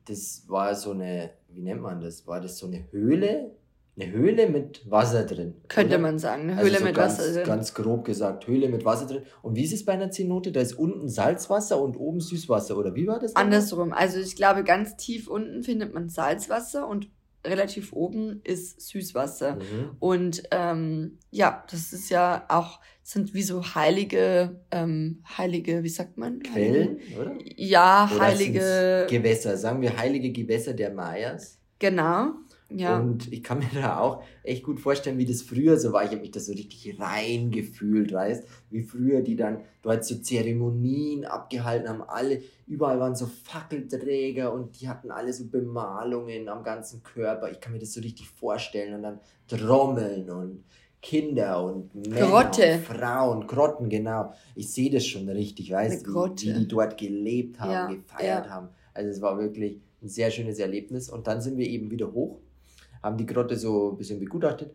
[SPEAKER 2] Das war so eine, wie nennt man das? War das so eine Höhle? Eine Höhle mit Wasser drin. Könnte oder? man sagen, eine also Höhle also so mit ganz, Wasser drin. Ganz grob gesagt, Höhle mit Wasser drin. Und wie ist es bei einer Zenote? Da ist unten Salzwasser und oben Süßwasser, oder wie war das?
[SPEAKER 1] Andersrum. Also ich glaube, ganz tief unten findet man Salzwasser und relativ oben ist Süßwasser. Mhm. Und ähm, ja, das ist ja auch, sind wie so heilige, ähm, heilige, wie sagt man? Quellen, oder? Ja,
[SPEAKER 2] oder heilige. Gewässer, sagen wir heilige Gewässer der Mayas.
[SPEAKER 1] Genau.
[SPEAKER 2] Ja. Und ich kann mir da auch echt gut vorstellen, wie das früher so war. Ich habe mich da so richtig rein gefühlt, weißt Wie früher die dann dort so Zeremonien abgehalten haben. Alle, überall waren so Fackelträger und die hatten alle so Bemalungen am ganzen Körper. Ich kann mir das so richtig vorstellen. Und dann Trommeln und Kinder und Männer Grotte. und Frauen, Grotten, genau. Ich sehe das schon richtig, weißt du, wie, wie, die dort gelebt haben, ja, gefeiert ja. haben. Also es war wirklich ein sehr schönes Erlebnis. Und dann sind wir eben wieder hoch, haben die Grotte so ein bisschen begutachtet.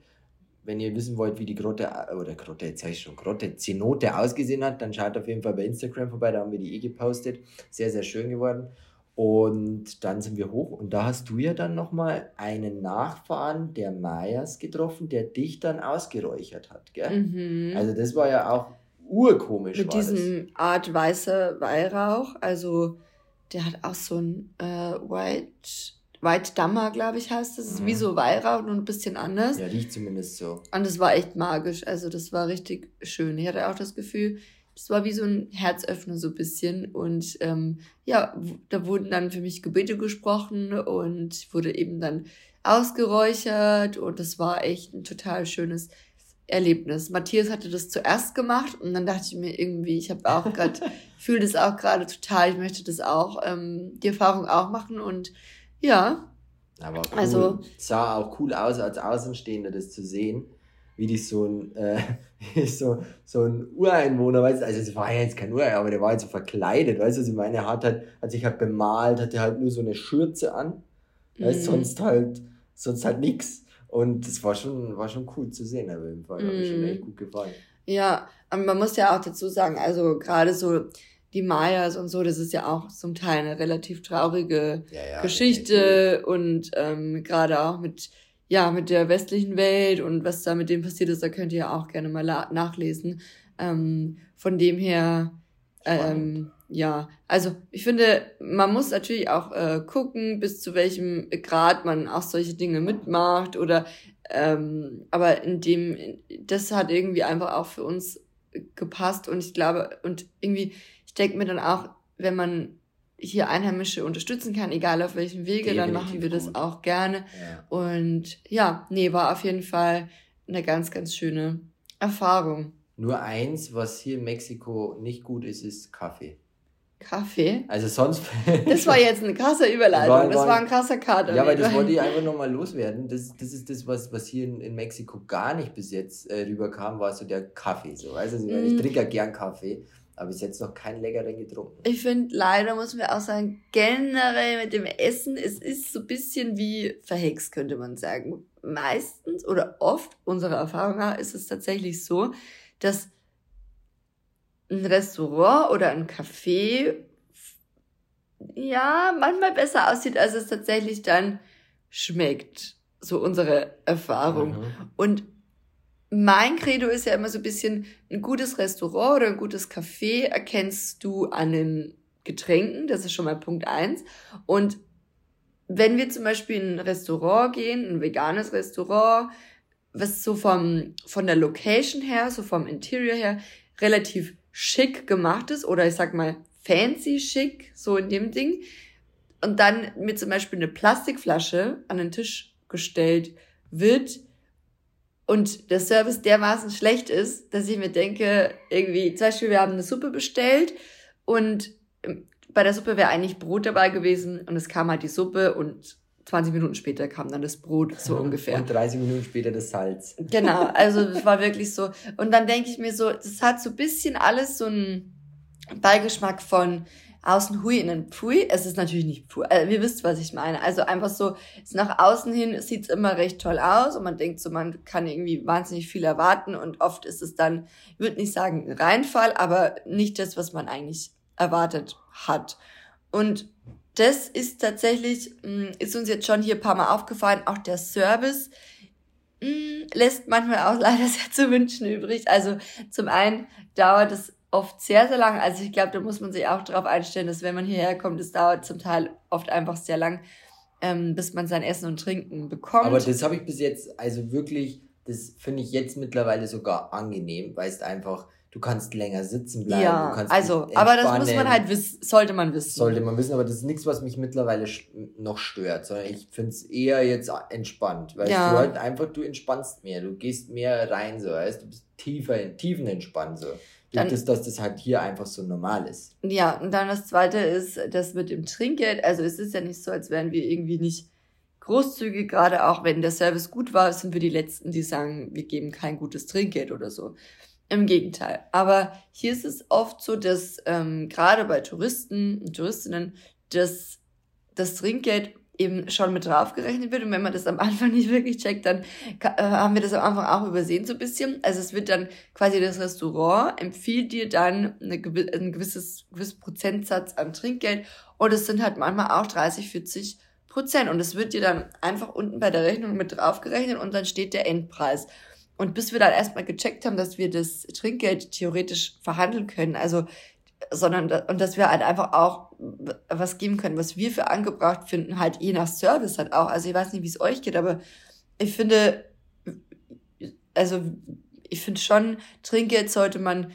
[SPEAKER 2] Wenn ihr wissen wollt, wie die Grotte, oder Grotte, jetzt ich schon, Grotte, Zenote ausgesehen hat, dann schaut auf jeden Fall bei Instagram vorbei, da haben wir die eh gepostet. Sehr, sehr schön geworden. Und dann sind wir hoch und da hast du ja dann nochmal einen Nachfahren der Mayas getroffen, der dich dann ausgeräuchert hat, gell? Mhm. Also das war ja auch urkomisch.
[SPEAKER 1] Mit diesem das. Art weißer Weihrauch, also der hat auch so ein äh, White, White Dammer, glaube ich, heißt das. Mhm. ist wie mhm. so Weihrauch, nur ein bisschen anders.
[SPEAKER 2] Ja, riecht zumindest so.
[SPEAKER 1] Und das war echt magisch, also das war richtig schön. Ich hatte auch das Gefühl, das war wie so ein Herzöffner so ein bisschen. Und ähm, ja, da wurden dann für mich Gebete gesprochen und ich wurde eben dann ausgeräuchert und das war echt ein total schönes Erlebnis. Matthias hatte das zuerst gemacht und dann dachte ich mir irgendwie, ich habe auch gerade, fühle das auch gerade total, ich möchte das auch, ähm, die Erfahrung auch machen und ja.
[SPEAKER 2] Aber cool. also sah auch cool aus als Außenstehender das zu sehen wie die so ein, äh, so, so ein Ureinwohner, weißt du, also es war ja jetzt kein Ureinwohner, aber der war halt so verkleidet, weißt du, also ich meine, er hat halt, hat sich halt bemalt, hatte halt nur so eine Schürze an, mhm. weißt, sonst halt, sonst halt nix. Und das war schon, war schon cool zu sehen, aber im Fall, mhm. hat mir schon echt gut gefallen.
[SPEAKER 1] Ja, aber man muss ja auch dazu sagen, also gerade so die Mayas und so, das ist ja auch zum Teil eine relativ traurige ja, ja, Geschichte und ähm, gerade auch mit ja, mit der westlichen Welt und was da mit dem passiert ist, da könnt ihr ja auch gerne mal nachlesen. Ähm, von dem her, ähm, ja, also ich finde, man muss natürlich auch äh, gucken, bis zu welchem Grad man auch solche Dinge mitmacht oder ähm, aber in dem, das hat irgendwie einfach auch für uns gepasst und ich glaube, und irgendwie, ich denke mir dann auch, wenn man hier Einheimische unterstützen kann, egal auf welchem Wege, Definitiv dann machen wir das gut. auch gerne. Ja. Und ja, nee, war auf jeden Fall eine ganz, ganz schöne Erfahrung.
[SPEAKER 2] Nur eins, was hier in Mexiko nicht gut ist, ist Kaffee.
[SPEAKER 1] Kaffee?
[SPEAKER 2] Also sonst.
[SPEAKER 1] Das war jetzt eine krasse Überleitung. War, das war ein krasser Kater.
[SPEAKER 2] Ja, aber das wollte ich einfach nochmal loswerden. Das, das ist das, was, was hier in, in Mexiko gar nicht bis jetzt äh, rüberkam, war so der Kaffee. So, du? Ich mm. trinke ja gern Kaffee. Aber bis jetzt noch keinen leckeren getrunken.
[SPEAKER 1] Ich finde, leider muss man auch sagen, generell mit dem Essen, es ist so ein bisschen wie verhext, könnte man sagen. Meistens oder oft, unserer Erfahrung nach, ist es tatsächlich so, dass ein Restaurant oder ein Café ja manchmal besser aussieht, als es tatsächlich dann schmeckt. So unsere Erfahrung. Mhm. Und mein Credo ist ja immer so ein bisschen, ein gutes Restaurant oder ein gutes Café erkennst du an den Getränken, das ist schon mal Punkt eins. Und wenn wir zum Beispiel in ein Restaurant gehen, ein veganes Restaurant, was so vom, von der Location her, so vom Interior her, relativ schick gemacht ist, oder ich sag mal fancy schick, so in dem Ding, und dann mir zum Beispiel eine Plastikflasche an den Tisch gestellt wird, und der Service dermaßen schlecht ist, dass ich mir denke, irgendwie, zum Beispiel, wir haben eine Suppe bestellt und ähm, bei der Suppe wäre eigentlich Brot dabei gewesen und es kam halt die Suppe und 20 Minuten später kam dann das Brot, so ungefähr.
[SPEAKER 2] Und 30 Minuten später das Salz.
[SPEAKER 1] Genau, also es war wirklich so. Und dann denke ich mir so, das hat so bisschen alles so einen Beigeschmack von, außen hui, innen pfui. Es ist natürlich nicht pfui. Also, ihr wisst, was ich meine. Also einfach so, nach außen hin sieht's immer recht toll aus und man denkt so, man kann irgendwie wahnsinnig viel erwarten und oft ist es dann, ich würde nicht sagen Reinfall, aber nicht das, was man eigentlich erwartet hat. Und das ist tatsächlich, mm, ist uns jetzt schon hier ein paar Mal aufgefallen, auch der Service mm, lässt manchmal auch leider sehr zu wünschen übrig. Also zum einen dauert es oft sehr, sehr lang. Also ich glaube, da muss man sich auch darauf einstellen, dass wenn man hierher kommt, es dauert zum Teil oft einfach sehr lang, ähm, bis man sein Essen und Trinken bekommt.
[SPEAKER 2] Aber das habe ich bis jetzt, also wirklich, das finde ich jetzt mittlerweile sogar angenehm, weil es einfach, du kannst länger sitzen bleiben. Ja,
[SPEAKER 1] also, aber das muss man halt wissen, sollte man wissen.
[SPEAKER 2] Sollte man wissen, aber das ist nichts, was mich mittlerweile noch stört, sondern ich finde es eher jetzt entspannt, weil ja. du halt einfach, du entspannst mehr, du gehst mehr rein, so, weißt du, bist tiefer, tiefen entspannt, so. Dann, das, dass das halt hier einfach so normal ist.
[SPEAKER 1] Ja, und dann das zweite ist, das mit dem Trinkgeld. Also es ist ja nicht so, als wären wir irgendwie nicht großzügig, gerade auch wenn der Service gut war, sind wir die Letzten, die sagen, wir geben kein gutes Trinkgeld oder so. Im Gegenteil. Aber hier ist es oft so, dass ähm, gerade bei Touristen und Touristinnen das, das Trinkgeld eben schon mit draufgerechnet wird. Und wenn man das am Anfang nicht wirklich checkt, dann äh, haben wir das am Anfang auch übersehen so ein bisschen. Also es wird dann quasi das Restaurant empfiehlt dir dann eine, ein gewisses, gewisses Prozentsatz an Trinkgeld und es sind halt manchmal auch 30, 40 Prozent. Und es wird dir dann einfach unten bei der Rechnung mit draufgerechnet und dann steht der Endpreis. Und bis wir dann erstmal gecheckt haben, dass wir das Trinkgeld theoretisch verhandeln können, also sondern und dass wir halt einfach auch was geben können, was wir für angebracht finden, halt je nach Service halt auch. Also ich weiß nicht, wie es euch geht, aber ich finde, also ich finde schon, Trinkgeld sollte man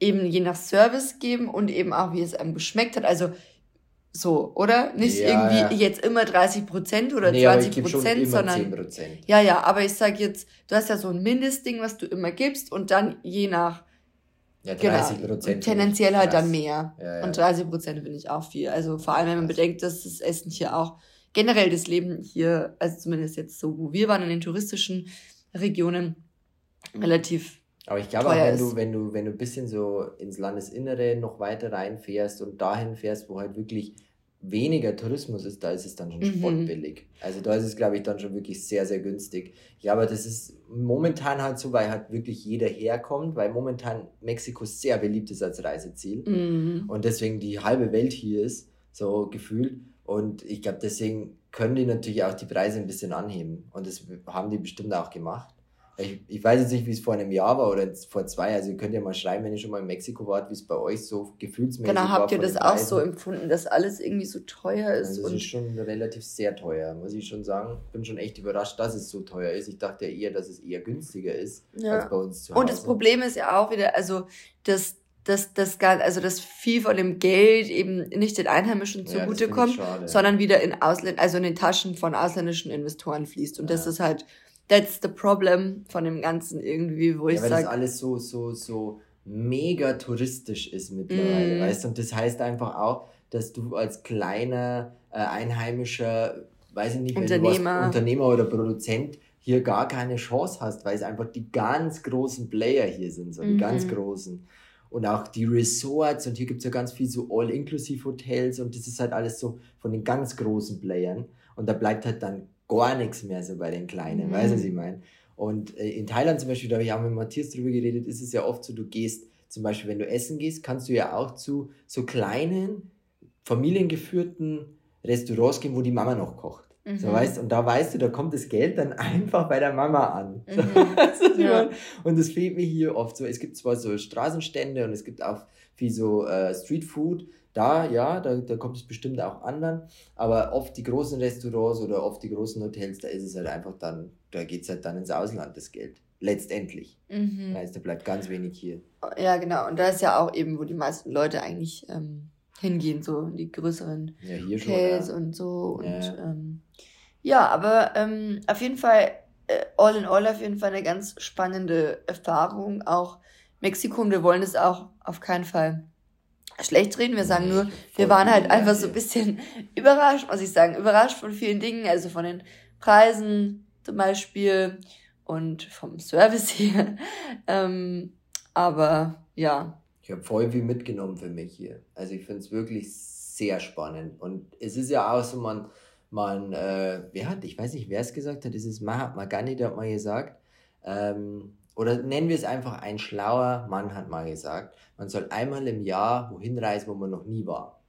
[SPEAKER 1] eben je nach Service geben und eben auch, wie es einem geschmeckt hat. Also so, oder? Nicht ja, irgendwie ja. jetzt immer 30 Prozent oder nee, 20 Prozent, sondern. 10%. Ja, ja, aber ich sag jetzt, du hast ja so ein Mindestding, was du immer gibst und dann je nach ja, 30 genau. Prozent. Tendenziell halt dann mehr. Ja, ja. Und 30 Prozent finde ich auch viel. Also vor allem, wenn man bedenkt, dass das Essen hier auch generell das Leben hier, also zumindest jetzt so, wo wir waren in den touristischen Regionen, relativ.
[SPEAKER 2] Aber ich glaube auch, wenn du, wenn du, wenn du ein bisschen so ins Landesinnere noch weiter reinfährst und dahin fährst, wo halt wirklich weniger Tourismus ist, da ist es dann schon mhm. spottbillig. Also da ist es, glaube ich, dann schon wirklich sehr, sehr günstig. Ja, aber das ist momentan halt so, weil halt wirklich jeder herkommt, weil momentan Mexiko sehr beliebt ist als Reiseziel mhm. und deswegen die halbe Welt hier ist, so gefühlt. Und ich glaube, deswegen können die natürlich auch die Preise ein bisschen anheben. Und das haben die bestimmt auch gemacht. Ich, ich weiß jetzt nicht, wie es vor einem Jahr war oder vor zwei. Also ihr könnt ja mal schreiben, wenn ihr schon mal in Mexiko wart, wie es bei euch so gefühlsmäßig
[SPEAKER 1] genau, war. Genau, habt ihr das auch so empfunden, dass alles irgendwie so teuer ist?
[SPEAKER 2] Also es ist schon relativ sehr teuer, muss ich schon sagen. Bin schon echt überrascht, dass es so teuer ist. Ich dachte ja eher, dass es eher günstiger ist ja. als
[SPEAKER 1] bei uns zu Hause. Und das Problem ist ja auch wieder, also das dass das also das viel von dem Geld eben nicht den Einheimischen zugutekommt, ja, sondern wieder in Ausländ also in den Taschen von ausländischen Investoren fließt. Und ja. das ist halt that's the problem von dem Ganzen irgendwie, wo ja, ich
[SPEAKER 2] sage. Weil das alles so, so, so mega touristisch ist mittlerweile, mm. weißt du? Und das heißt einfach auch, dass du als kleiner äh, einheimischer, weiß ich nicht, Unternehmer. Unternehmer oder Produzent hier gar keine Chance hast, weil es einfach die ganz großen Player hier sind, so die mhm. ganz großen. Und auch die Resorts und hier gibt es ja ganz viel so All-Inclusive-Hotels und das ist halt alles so von den ganz großen Playern. Und da bleibt halt dann gar nichts mehr so bei den Kleinen, mhm. weißt du, was ich meine? Und äh, in Thailand zum Beispiel, da habe ich auch mit Matthias drüber geredet, ist es ja oft so, du gehst, zum Beispiel, wenn du essen gehst, kannst du ja auch zu so kleinen, familiengeführten Restaurants gehen, wo die Mama noch kocht. Mhm. So weißt und da weißt du, da kommt das Geld dann einfach bei der Mama an. Mhm. ja. Und das fehlt mir hier oft so. Es gibt zwar so Straßenstände und es gibt auch viel so äh, Street Food, da, ja, da, da kommt es bestimmt auch anderen, aber oft die großen Restaurants oder oft die großen Hotels, da ist es halt einfach dann, da geht es halt dann ins Ausland, das Geld. Letztendlich. Mhm. Heißt, da bleibt ganz wenig hier.
[SPEAKER 1] Ja, genau. Und da ist ja auch eben, wo die meisten Leute eigentlich ähm, hingehen, so die größeren ja, Hotels schon, ja. und so. Ja. Und ähm, ja, aber ähm, auf jeden Fall, äh, all in all, auf jeden Fall eine ganz spannende Erfahrung. Auch Mexiko und wir wollen es auch auf keinen Fall schlecht reden. Wir sagen nur, wir waren halt einfach so ein bisschen überrascht, muss ich sagen. Überrascht von vielen Dingen, also von den Preisen zum Beispiel und vom Service hier. Ähm, aber ja.
[SPEAKER 2] Ich habe voll viel mitgenommen für mich hier. Also ich finde es wirklich sehr spannend. Und es ist ja auch so, man, man, äh, wer hat, ich weiß nicht, wer es gesagt hat, es ist Mahatma Gandhi, der hat mal gesagt, ähm, oder nennen wir es einfach, ein schlauer Mann hat mal gesagt, man soll einmal im Jahr wohin reisen, wo man noch nie war.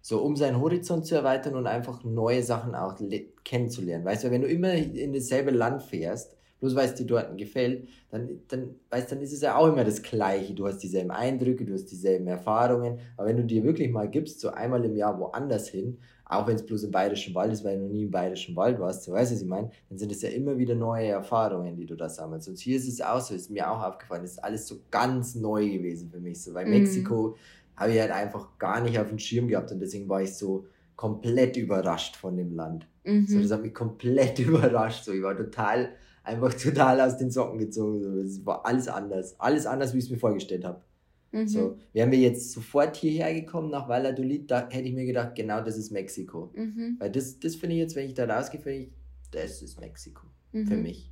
[SPEAKER 2] So, um seinen Horizont zu erweitern und einfach neue Sachen auch kennenzulernen. Weißt du, wenn du immer in dasselbe Land fährst, bloß weil es dir dort gefällt, dann, dann, weißt, dann ist es ja auch immer das Gleiche. Du hast dieselben Eindrücke, du hast dieselben Erfahrungen. Aber wenn du dir wirklich mal gibst, so einmal im Jahr woanders hin auch wenn es bloß im Bayerischen Wald ist, weil du noch nie im Bayerischen Wald warst, so weißt du, was ich meine, dann sind es ja immer wieder neue Erfahrungen, die du da sammelst. Und hier ist es auch so, ist mir auch aufgefallen, ist alles so ganz neu gewesen für mich, so, weil mhm. Mexiko habe ich halt einfach gar nicht auf dem Schirm gehabt und deswegen war ich so komplett überrascht von dem Land. Mhm. So, das hat mich komplett überrascht, so, ich war total, einfach total aus den Socken gezogen, so, es war alles anders, alles anders, wie ich es mir vorgestellt habe. Mhm. So, wären wir jetzt sofort hierher gekommen nach Valladolid, da hätte ich mir gedacht, genau das ist Mexiko. Mhm. Weil das, das finde ich jetzt, wenn ich da rausgehe, finde ich das ist Mexiko. Mhm. Für mich.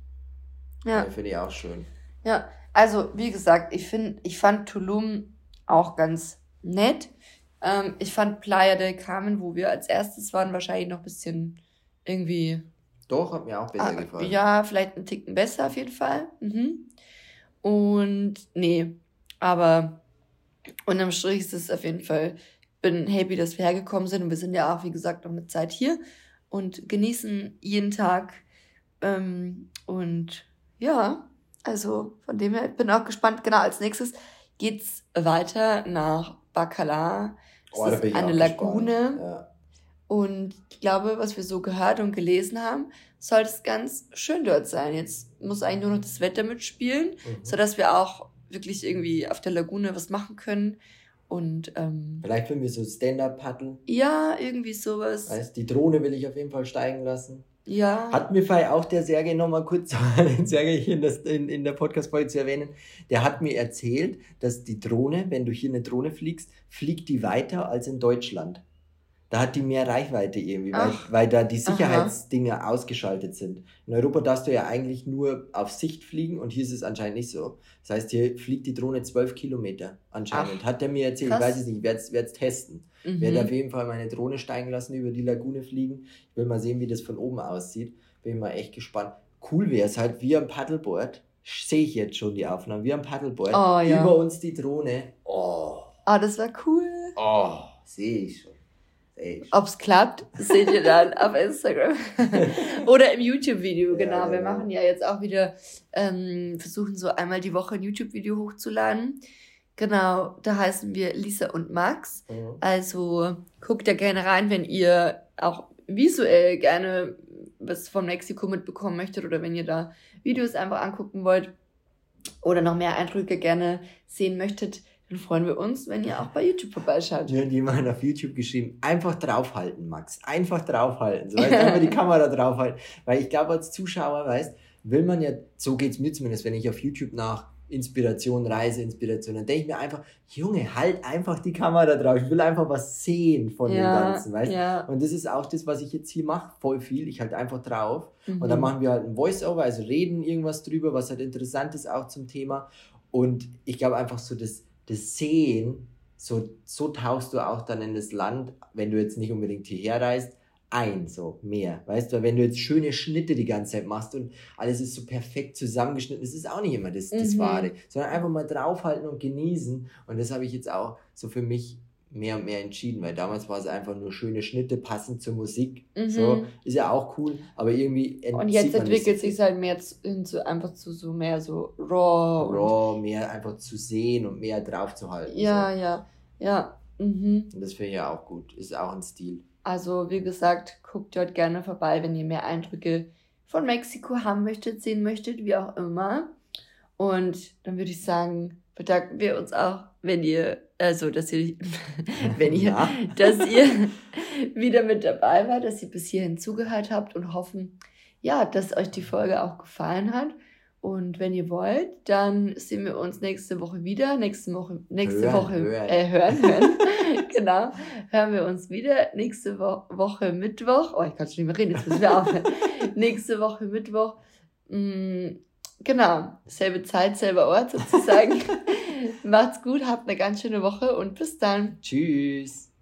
[SPEAKER 1] Ja.
[SPEAKER 2] Finde ich auch schön.
[SPEAKER 1] Ja, also wie gesagt, ich finde, ich fand Tulum auch ganz nett. Ähm, ich fand Playa del Carmen, wo wir als erstes waren, wahrscheinlich noch ein bisschen irgendwie.
[SPEAKER 2] Doch, hat mir auch besser ah, gefallen.
[SPEAKER 1] Ja, vielleicht ein Ticken besser auf jeden Fall. Mhm. Und nee, aber unterm Strich ist es auf jeden Fall, bin happy, dass wir hergekommen sind und wir sind ja auch, wie gesagt, noch eine Zeit hier und genießen jeden Tag. Ähm, und ja, also von dem her bin auch gespannt. Genau, als nächstes geht's weiter nach Bacalar. Das oh, ist eine Lagune. Ja. Und ich glaube, was wir so gehört und gelesen haben, sollte es ganz schön dort sein. Jetzt muss eigentlich nur noch das Wetter mitspielen, mhm. sodass wir auch wirklich irgendwie auf der Lagune was machen können. Und ähm,
[SPEAKER 2] vielleicht wenn wir so Stand-up paddeln.
[SPEAKER 1] Ja, irgendwie sowas.
[SPEAKER 2] Heißt, die Drohne will ich auf jeden Fall steigen lassen. Ja. Hat mir Fei auch der Sergej nochmal kurz, den Sergej hier in, das, in, in der Podcast-Folge zu erwähnen, der hat mir erzählt, dass die Drohne, wenn du hier eine Drohne fliegst, fliegt die weiter als in Deutschland. Da hat die mehr Reichweite irgendwie, weil, weil da die Sicherheitsdinge aha. ausgeschaltet sind. In Europa darfst du ja eigentlich nur auf Sicht fliegen und hier ist es anscheinend nicht so. Das heißt, hier fliegt die Drohne zwölf Kilometer anscheinend. Ach, hat der mir erzählt, krass. ich weiß es nicht, ich werde es testen. Mhm. Werde auf jeden Fall meine Drohne steigen lassen, über die Lagune fliegen. Ich will mal sehen, wie das von oben aussieht. Bin mal echt gespannt. Cool wäre es halt, wie am Paddleboard. Sehe ich jetzt schon die Aufnahmen. Wie am Paddleboard. Oh, ja. Über uns die Drohne. Oh.
[SPEAKER 1] Ah, oh, das war cool.
[SPEAKER 2] Oh, sehe ich schon.
[SPEAKER 1] Ob es klappt, seht ihr dann auf Instagram. Oder im YouTube-Video, genau. Ja, Wir machen ja jetzt auch wieder, ähm, versuchen so einmal die Woche ein YouTube-Video hochzuladen. Genau, da heißen wir Lisa und Max. Mhm. Also guckt da gerne rein, wenn ihr auch visuell gerne was von Mexiko mitbekommen möchtet oder wenn ihr da Videos einfach angucken wollt oder noch mehr Eindrücke gerne sehen möchtet, dann freuen wir uns, wenn ihr auch bei YouTube vorbeischaut.
[SPEAKER 2] Mir hat jemand auf YouTube geschrieben, einfach draufhalten, Max. Einfach draufhalten. So, weißt, einfach die Kamera draufhalten. Weil ich glaube, als Zuschauer, weißt, will man ja, so geht es mir zumindest, wenn ich auf YouTube nach Inspiration, Reiseinspiration. Dann denke ich mir einfach, Junge, halt einfach die Kamera drauf. Ich will einfach was sehen von ja, dem Ganzen, weißt ja. Und das ist auch das, was ich jetzt hier mache, voll viel. Ich halte einfach drauf. Mhm. Und dann machen wir halt ein Voice-Over, also reden irgendwas drüber, was halt interessant ist auch zum Thema. Und ich glaube einfach so, das, das Sehen, so, so tauchst du auch dann in das Land, wenn du jetzt nicht unbedingt hierher reist, ein, so mehr. Weißt du, wenn du jetzt schöne Schnitte die ganze Zeit machst und alles ist so perfekt zusammengeschnitten, das ist auch nicht immer das, das mhm. Wahre, sondern einfach mal draufhalten und genießen. Und das habe ich jetzt auch so für mich mehr und mehr entschieden, weil damals war es einfach nur schöne Schnitte passend zur Musik. Mhm. So ist ja auch cool, aber irgendwie
[SPEAKER 1] und jetzt entwickelt sich halt mehr zu, zu einfach zu so mehr so raw
[SPEAKER 2] raw mehr einfach zu sehen und mehr drauf zu halten.
[SPEAKER 1] Ja, so. ja, ja. Mhm.
[SPEAKER 2] Und das finde ich ja auch gut, ist auch ein Stil.
[SPEAKER 1] Also, wie gesagt, guckt dort gerne vorbei, wenn ihr mehr Eindrücke von Mexiko haben möchtet, sehen möchtet, wie auch immer. Und dann würde ich sagen, bedanken wir uns auch, wenn ihr, also, dass ihr, wenn ihr, ja. dass ihr wieder mit dabei wart, dass ihr bis hierhin zugehört habt und hoffen, ja, dass euch die Folge auch gefallen hat. Und wenn ihr wollt, dann sehen wir uns nächste Woche wieder. Nächste Woche, nächste hören, Woche, hören. Äh, hören, hören. genau. Hören wir uns wieder. Nächste Wo Woche Mittwoch. Oh, ich kann schon nicht mehr reden, jetzt müssen wir aufhören. nächste Woche Mittwoch. Mm, genau. Selbe Zeit, selber Ort sozusagen. Macht's gut, habt eine ganz schöne Woche und bis dann.
[SPEAKER 2] Tschüss.